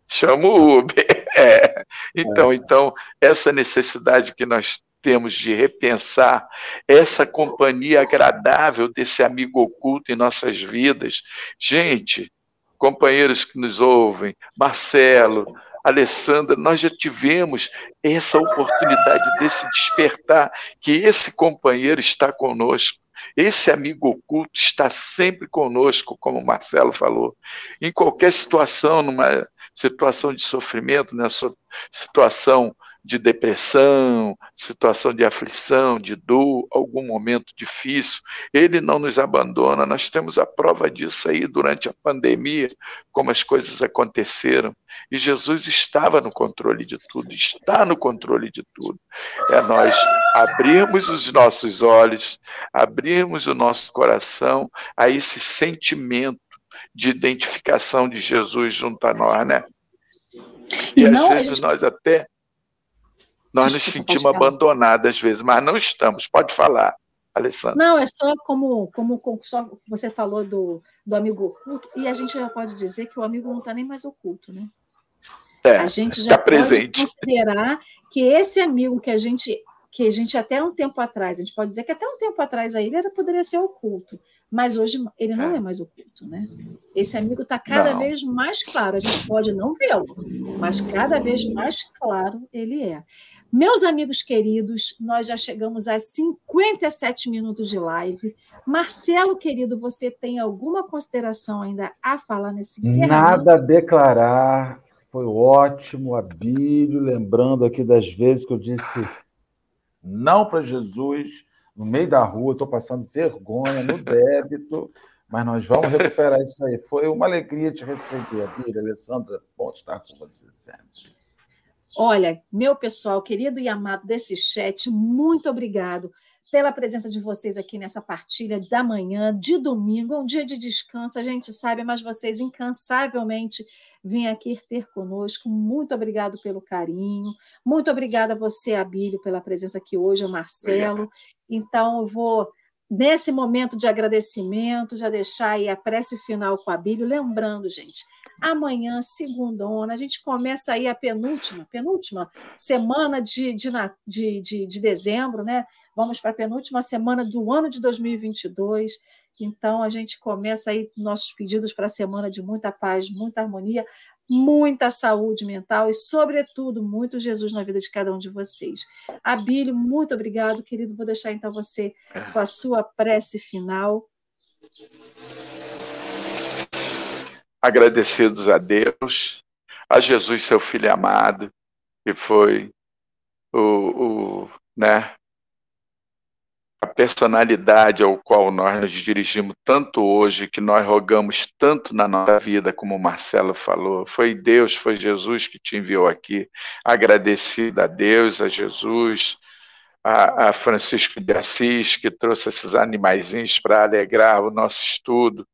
Chama o Uber. É. Então, é. então, essa necessidade que nós temos de repensar essa companhia agradável desse amigo oculto em nossas vidas. Gente, companheiros que nos ouvem, Marcelo, Alessandra, nós já tivemos essa oportunidade desse despertar, que esse companheiro está conosco. Esse amigo oculto está sempre conosco, como o Marcelo falou. Em qualquer situação, numa situação de sofrimento, né, situação de depressão, situação de aflição, de dor, algum momento difícil, ele não nos abandona. Nós temos a prova disso aí durante a pandemia, como as coisas aconteceram. E Jesus estava no controle de tudo, está no controle de tudo. É nós abrirmos os nossos olhos, abrirmos o nosso coração a esse sentimento de identificação de Jesus junto a nós, né? E, e às vezes gente... nós até nós nos sentimos abandonados às vezes, mas não estamos. Pode falar, Alessandra. Não, é só como, como, como só você falou do, do amigo oculto, e a gente já pode dizer que o amigo não está nem mais oculto, né? É, a gente já tá pode presente. considerar que esse amigo que a gente que a gente até um tempo atrás, a gente pode dizer que até um tempo atrás aí ele era, poderia ser oculto, mas hoje ele não é, é mais oculto, né? Esse amigo está cada não. vez mais claro, a gente pode não vê-lo, mas cada vez mais claro ele é. Meus amigos queridos, nós já chegamos a 57 minutos de live. Marcelo, querido, você tem alguma consideração ainda a falar nesse encerramento? Nada a declarar. Foi ótimo, Abílio, lembrando aqui das vezes que eu disse não para Jesus no meio da rua, estou passando vergonha no débito, mas nós vamos recuperar isso aí. Foi uma alegria te receber, Abílio, Alessandra, bom estar com você sempre. Olha, meu pessoal querido e amado desse chat, muito obrigado pela presença de vocês aqui nessa partilha da manhã, de domingo, um dia de descanso, a gente sabe, mas vocês incansavelmente vêm aqui ter conosco. Muito obrigado pelo carinho, muito obrigada a você, Abílio, pela presença aqui hoje, o Marcelo. Então, eu vou, nesse momento de agradecimento, já deixar aí a prece final com a Abílio, lembrando, gente, Amanhã, segundona, a gente começa aí a penúltima, penúltima semana de, de, de, de, de dezembro, né? Vamos para a penúltima semana do ano de 2022. Então, a gente começa aí nossos pedidos para a semana de muita paz, muita harmonia, muita saúde mental e, sobretudo, muito Jesus na vida de cada um de vocês. Abílio, muito obrigado, querido. Vou deixar então você com a sua prece final agradecidos a Deus, a Jesus, seu filho amado, que foi o, o né, a personalidade ao qual nós nos dirigimos tanto hoje, que nós rogamos tanto na nossa vida, como o Marcelo falou. Foi Deus, foi Jesus que te enviou aqui. Agradecido a Deus, a Jesus, a, a Francisco de Assis, que trouxe esses animaizinhos para alegrar o nosso estudo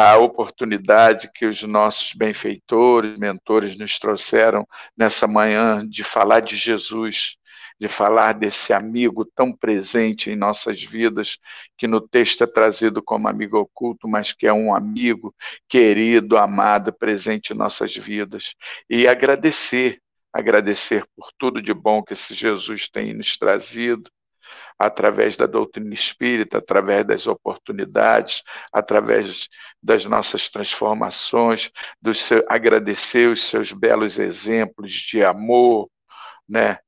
a oportunidade que os nossos benfeitores, mentores nos trouxeram nessa manhã de falar de Jesus, de falar desse amigo tão presente em nossas vidas, que no texto é trazido como amigo oculto, mas que é um amigo querido, amado, presente em nossas vidas. E agradecer, agradecer por tudo de bom que esse Jesus tem nos trazido, através da doutrina espírita, através das oportunidades, através das nossas transformações, seu, agradecer os seus belos exemplos de amor, né?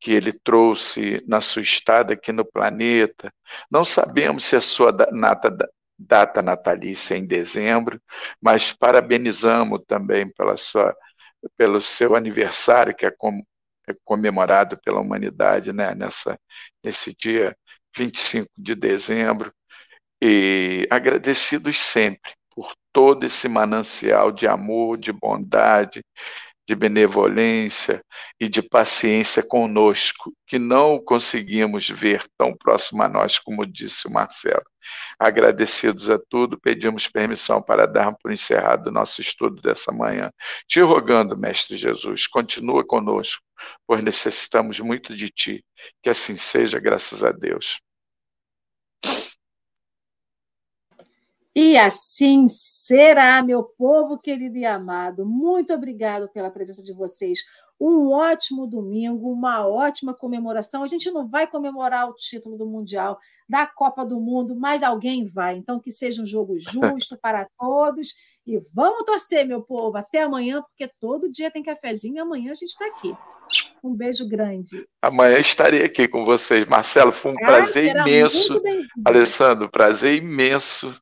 que ele trouxe na sua estada aqui no planeta. Não sabemos se a sua data, natalícia é em dezembro, mas parabenizamos também pela sua, pelo seu aniversário, que é, é comemorado pela humanidade né, nessa, nesse dia 25 de dezembro. E agradecidos sempre por todo esse manancial de amor, de bondade, de benevolência e de paciência conosco, que não conseguimos ver tão próximo a nós, como disse o Marcelo. Agradecidos a tudo, pedimos permissão para dar por encerrado o nosso estudo dessa manhã. Te rogando, Mestre Jesus, continua conosco, pois necessitamos muito de Ti. Que assim seja, graças a Deus. E assim será, meu povo querido e amado. Muito obrigado pela presença de vocês. Um ótimo domingo, uma ótima comemoração. A gente não vai comemorar o título do Mundial, da Copa do Mundo, mas alguém vai. Então, que seja um jogo justo para todos. E vamos torcer, meu povo. Até amanhã, porque todo dia tem cafezinho e amanhã a gente está aqui. Um beijo grande. Amanhã estarei aqui com vocês. Marcelo, foi um ah, prazer imenso. Alessandro, prazer imenso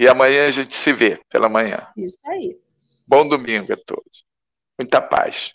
e amanhã a gente se vê pela manhã. Isso aí. Bom domingo a todos. Muita paz.